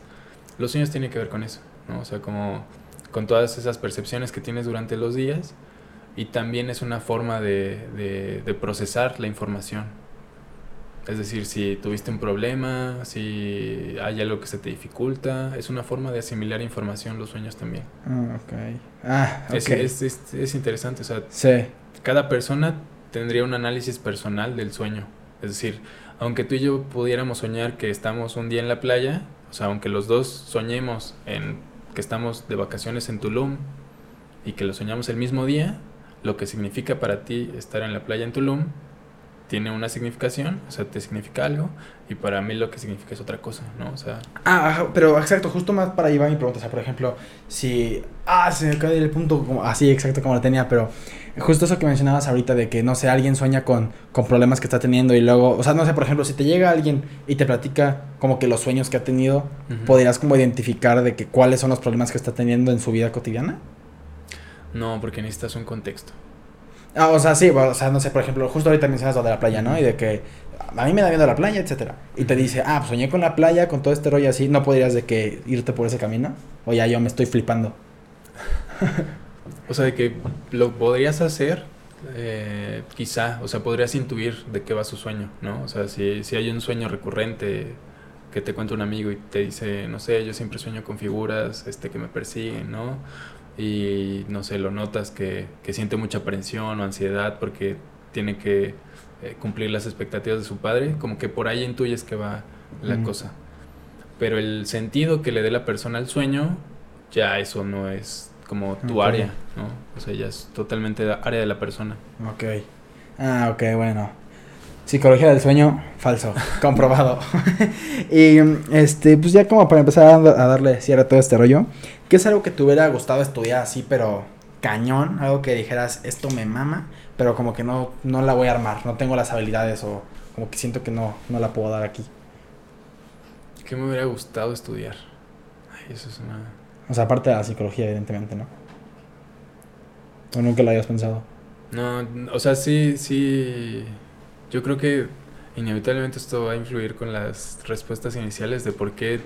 los sueños tienen que ver con eso, ¿no? O sea, como con todas esas percepciones que tienes durante los días y también es una forma de, de, procesar la información. Es decir, si tuviste un problema, si hay algo que se te dificulta, es una forma de asimilar información los sueños también.
Ah, ok. Ah,
okay. Es, es, es, interesante, o sea,
sí.
cada persona tendría un análisis personal del sueño. Es decir, aunque tú y yo pudiéramos soñar que estamos un día en la playa, o sea, aunque los dos soñemos en que estamos de vacaciones en Tulum y que lo soñamos el mismo día, lo que significa para ti estar en la playa en Tulum tiene una significación, o sea, te significa algo, y para mí lo que significa es otra cosa, ¿no? O sea...
Ah, pero exacto, justo más para llevar mi pregunta, o sea, por ejemplo, si... Ah, se me cae el punto como, así, exacto como lo tenía, pero justo eso que mencionabas ahorita de que, no sé, alguien sueña con, con problemas que está teniendo y luego, o sea, no sé, por ejemplo, si te llega alguien y te platica como que los sueños que ha tenido, ¿podrías como identificar de que cuáles son los problemas que está teniendo en su vida cotidiana?
No, porque necesitas un contexto.
Ah, o sea, sí, o sea, no sé, por ejemplo, justo ahorita mencionas lo de la playa, ¿no? Y de que a mí me da miedo la playa, etcétera. Y te dice, ah, pues soñé con la playa, con todo este rollo así, ¿no podrías de que irte por ese camino? O ya yo me estoy flipando.
o sea, de que lo podrías hacer, eh, quizá, o sea, podrías intuir de qué va su sueño, ¿no? O sea, si, si hay un sueño recurrente que te cuenta un amigo y te dice, no sé, yo siempre sueño con figuras este, que me persiguen, ¿no? Y no sé, lo notas que, siente mucha aprensión o ansiedad porque tiene que eh, cumplir las expectativas de su padre, como que por ahí intuyes que va la cosa. Pero el sentido que le dé la persona al sueño, ya eso no es como tu área, ¿no? O sea, ya es totalmente área de la persona.
Ok. Ah, ok, bueno. Psicología del sueño, falso, comprobado. y este, pues ya como para empezar a darle cierre a todo este rollo, ¿qué es algo que te hubiera gustado estudiar así, pero cañón? Algo que dijeras, esto me mama, pero como que no, no la voy a armar, no tengo las habilidades o como que siento que no, no la puedo dar aquí.
¿Qué me hubiera gustado estudiar? Ay, eso es una...
O sea, aparte de la psicología, evidentemente, ¿no? ¿O nunca lo hayas pensado?
No, o sea, sí, sí yo creo que inevitablemente esto va a influir con las respuestas iniciales de por qué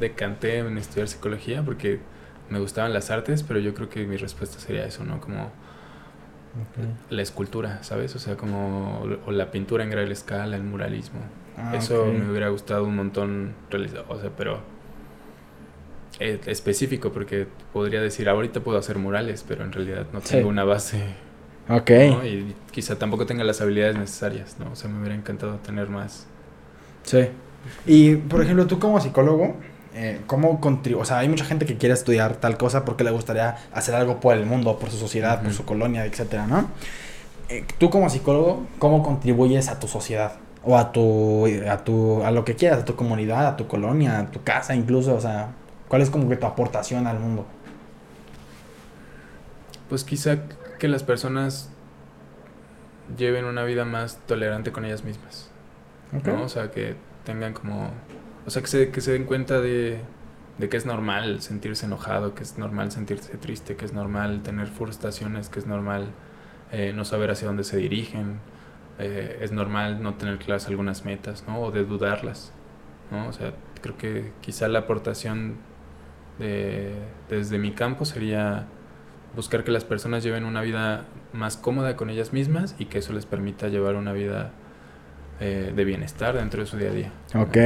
decanté en estudiar psicología, porque me gustaban las artes, pero yo creo que mi respuesta sería eso, ¿no? Como la escultura, ¿sabes? O sea, como o la pintura en gran escala, el muralismo. Ah, eso me hubiera gustado un montón o sea, pero eh, específico, porque podría decir, ahorita puedo hacer murales, pero en realidad no tengo una base
Ok.
Y quizá tampoco tenga las habilidades necesarias, ¿no? O sea, me hubiera encantado tener más.
Sí. Y, por ejemplo, tú como psicólogo, eh, ¿cómo contribuyes? O sea, hay mucha gente que quiere estudiar tal cosa porque le gustaría hacer algo por el mundo, por su sociedad, por su colonia, etcétera, ¿no? Eh, tú como psicólogo, ¿cómo contribuyes a tu sociedad? O a tu, a tu, a lo que quieras, a tu comunidad, a tu colonia, a tu casa incluso, o sea, ¿cuál es como que tu aportación al mundo?
Pues quizá que las personas lleven una vida más tolerante con ellas mismas. ¿no? O sea, que tengan como... O sea, que se, que se den cuenta de, de que es normal sentirse enojado, que es normal sentirse triste, que es normal tener frustraciones, que es normal eh, no saber hacia dónde se dirigen, eh, es normal no tener claras algunas metas, ¿no? O de dudarlas, ¿no? O sea, creo que quizá la aportación de, desde mi campo sería buscar que las personas lleven una vida más cómoda con ellas mismas y que eso les permita llevar una vida eh, de bienestar dentro de su día a día.
Ok.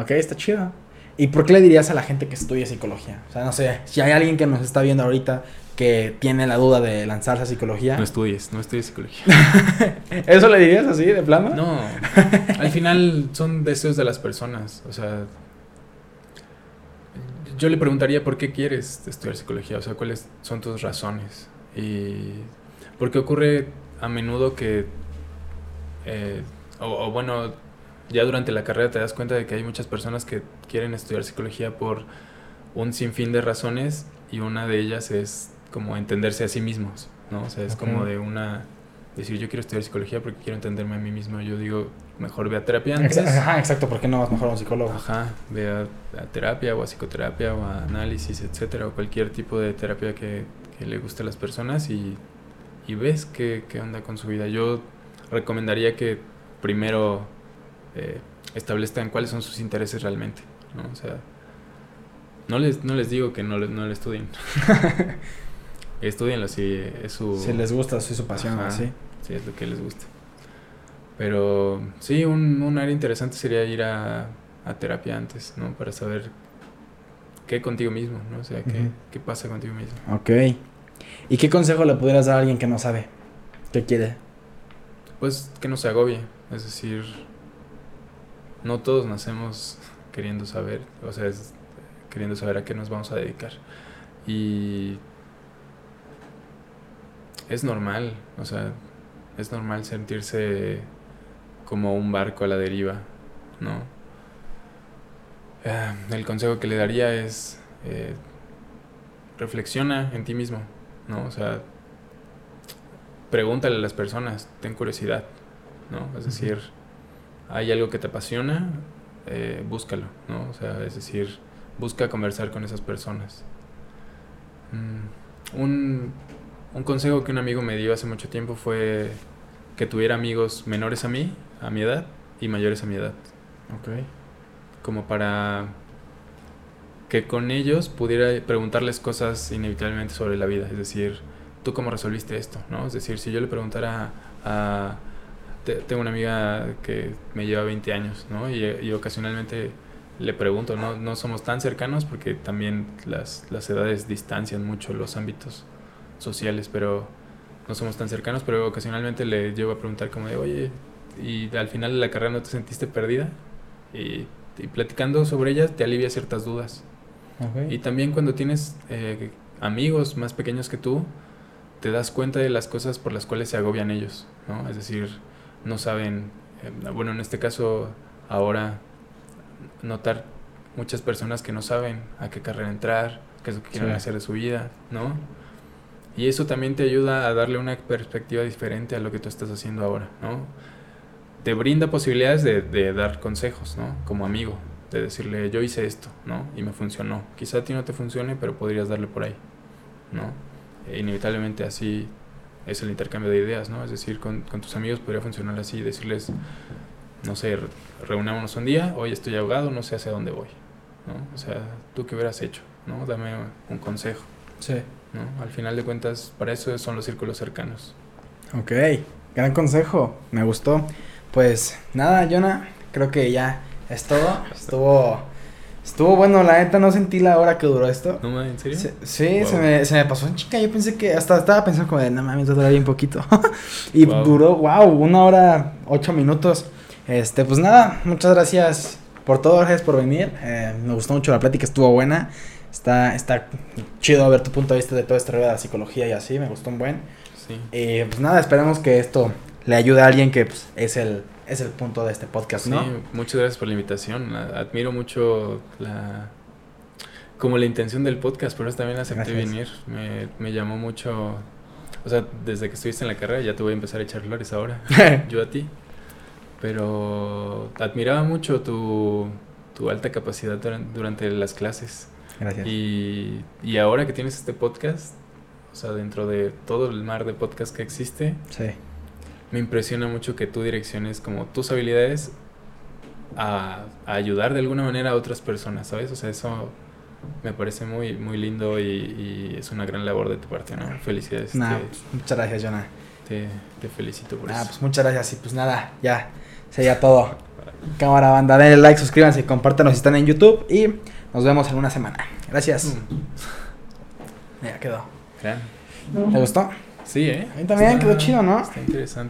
ok, está chido. ¿Y por qué le dirías a la gente que estudia psicología? O sea, no sé, si hay alguien que nos está viendo ahorita que tiene la duda de lanzarse a psicología.
No estudies, no estudies psicología.
¿Eso le dirías así, de plano?
No, al final son deseos de las personas. O sea, yo le preguntaría por qué quieres estudiar psicología, o sea, cuáles son tus razones. Y porque ocurre a menudo que, eh, o, bueno, ya durante la carrera te das cuenta de que hay muchas personas que quieren estudiar psicología por un sinfín de razones y una de ellas es como entenderse a sí mismos, ¿no? O sea, es como de una decir yo quiero estudiar psicología porque quiero entenderme a mí mismo. Yo digo, mejor ve a terapia antes.
Ajá, exacto, ¿por qué no vas mejor a un psicólogo?
Ajá, ve a, terapia o a psicoterapia o a análisis, etcétera, o cualquier tipo de terapia que, le guste a las personas y, ves qué, qué, onda con su vida. Yo recomendaría que primero eh, establezcan cuáles son sus intereses realmente, ¿no? O sea, no les, no les digo que no, no le estudien. Estudienlo si es su...
Si les gusta, si es su pasión, así
si es lo que les gusta. Pero sí, un, un área interesante sería ir a, a, terapia antes, ¿no? Para saber qué contigo mismo, ¿no? O sea, qué, qué pasa contigo mismo.
Ok. ¿Y qué consejo le pudieras dar a alguien que no sabe qué quiere?
Pues que no se agobie. Es decir, no todos nacemos queriendo saber, o sea, es- queriendo saber a qué nos vamos a dedicar. Y es normal, o sea, es normal sentirse como un barco a la deriva, ¿no? Ah, el consejo que le daría es eh, reflexiona en ti mismo, ¿no? O sea, pregúntale a las personas, ten curiosidad, ¿no? Es decir, hay algo que te apasiona, eh, búscalo, ¿no? O sea, es decir, busca conversar con esas personas. Mm, un, un consejo que un amigo me dio hace mucho tiempo fue que tuviera amigos menores a mí, a mi edad, y mayores a mi edad
Ok.
como para que con ellos pudiera preguntarles cosas inevitablemente sobre la vida, es decir, ¿tú cómo resolviste esto? ¿no? Es decir, si yo le preguntara a... te- tengo una amiga que me lleva 20 años, ¿no? Y, y ocasionalmente le pregunto, ¿no? No somos tan cercanos porque también las, las edades distancian mucho los ámbitos sociales, pero no somos tan cercanos, pero ocasionalmente le llego a preguntar como de, oye, ¿y al final de la carrera no te sentiste perdida? Y, y platicando sobre ellas te alivia ciertas dudas. Y también cuando tienes eh, amigos más pequeños que tú, te das cuenta de las cosas por las cuales se agobian ellos, ¿no? Es decir, no saben, eh, bueno, en este caso ahora notar muchas personas que no saben a qué carrera entrar, qué es lo que quieren
Sí.
hacer de su vida, ¿no? Y eso también te ayuda a darle una perspectiva diferente a lo que tú estás haciendo ahora, ¿no? Te brinda posibilidades de, de dar consejos, ¿no? Como amigo, de decirle, yo hice esto, ¿no? Y me funcionó. Quizá a ti no te funcione, pero podrías darle por ahí, ¿no? E inevitablemente así es el intercambio de ideas, ¿no? Es decir, con, con tus amigos podría funcionar así, decirles, no sé, re- reunámonos un día, hoy estoy ahogado, no sé hacia dónde voy, ¿no? O sea, ¿tú qué hubieras hecho, ¿no? Dame un consejo,
Sí.
¿No? Al final de cuentas, para eso son los círculos cercanos.
Ok, gran consejo, me gustó. Pues nada, Jonah, creo que ya es todo. Estuvo, estuvo bueno, la neta no sentí la hora que duró esto.
¿No, ma? ¿En serio?
Sí, sí,
Wow.
se, me, se me pasó en chica. Yo pensé que hasta estaba pensando como de, no mames, durar bien poquito. y
Wow.
duró, wow, una hora, ocho minutos. Este, pues nada, muchas gracias por todo, gracias por venir. Eh, me gustó mucho la plática, estuvo buena. Está, está chido ver tu punto de vista de toda esta rueda de la psicología y así, me gustó un buen.
Sí.
Y pues nada, esperemos que esto le ayude a alguien que pues, es, el, es el punto de este podcast, ¿no?
Sí, muchas gracias por la invitación. Admiro mucho la como la intención del podcast, por eso también acepté
Gracias.
venir. Me, me llamó mucho, o sea, desde que estuviste en la carrera ya te voy a empezar a echar flores ahora, yo a ti. Pero admiraba mucho tu, tu alta capacidad duran- durante las clases.
Gracias.
Y, y ahora que tienes este podcast, o sea, dentro de todo el mar de podcast que existe,
Sí.
me impresiona mucho que tú direcciones como tus habilidades a, a ayudar de alguna manera a otras personas, ¿sabes? O sea, eso me parece muy, muy lindo y, y es una gran labor de tu parte, ¿no? Felicidades.
Nada,
te,
pues, muchas gracias, Jonah.
te, te felicito por
Ah,
eso.
pues muchas gracias. Y pues nada, ya sería todo. Cámara banda, denle like, suscríbanse, compártanos si están en YouTube y nos vemos en una semana. Gracias.
Mm,
Ya quedó.
gran.
¿Te gustó?
Sí, ¿eh?
A mí también, quedó chido, ¿no?
Está interesante.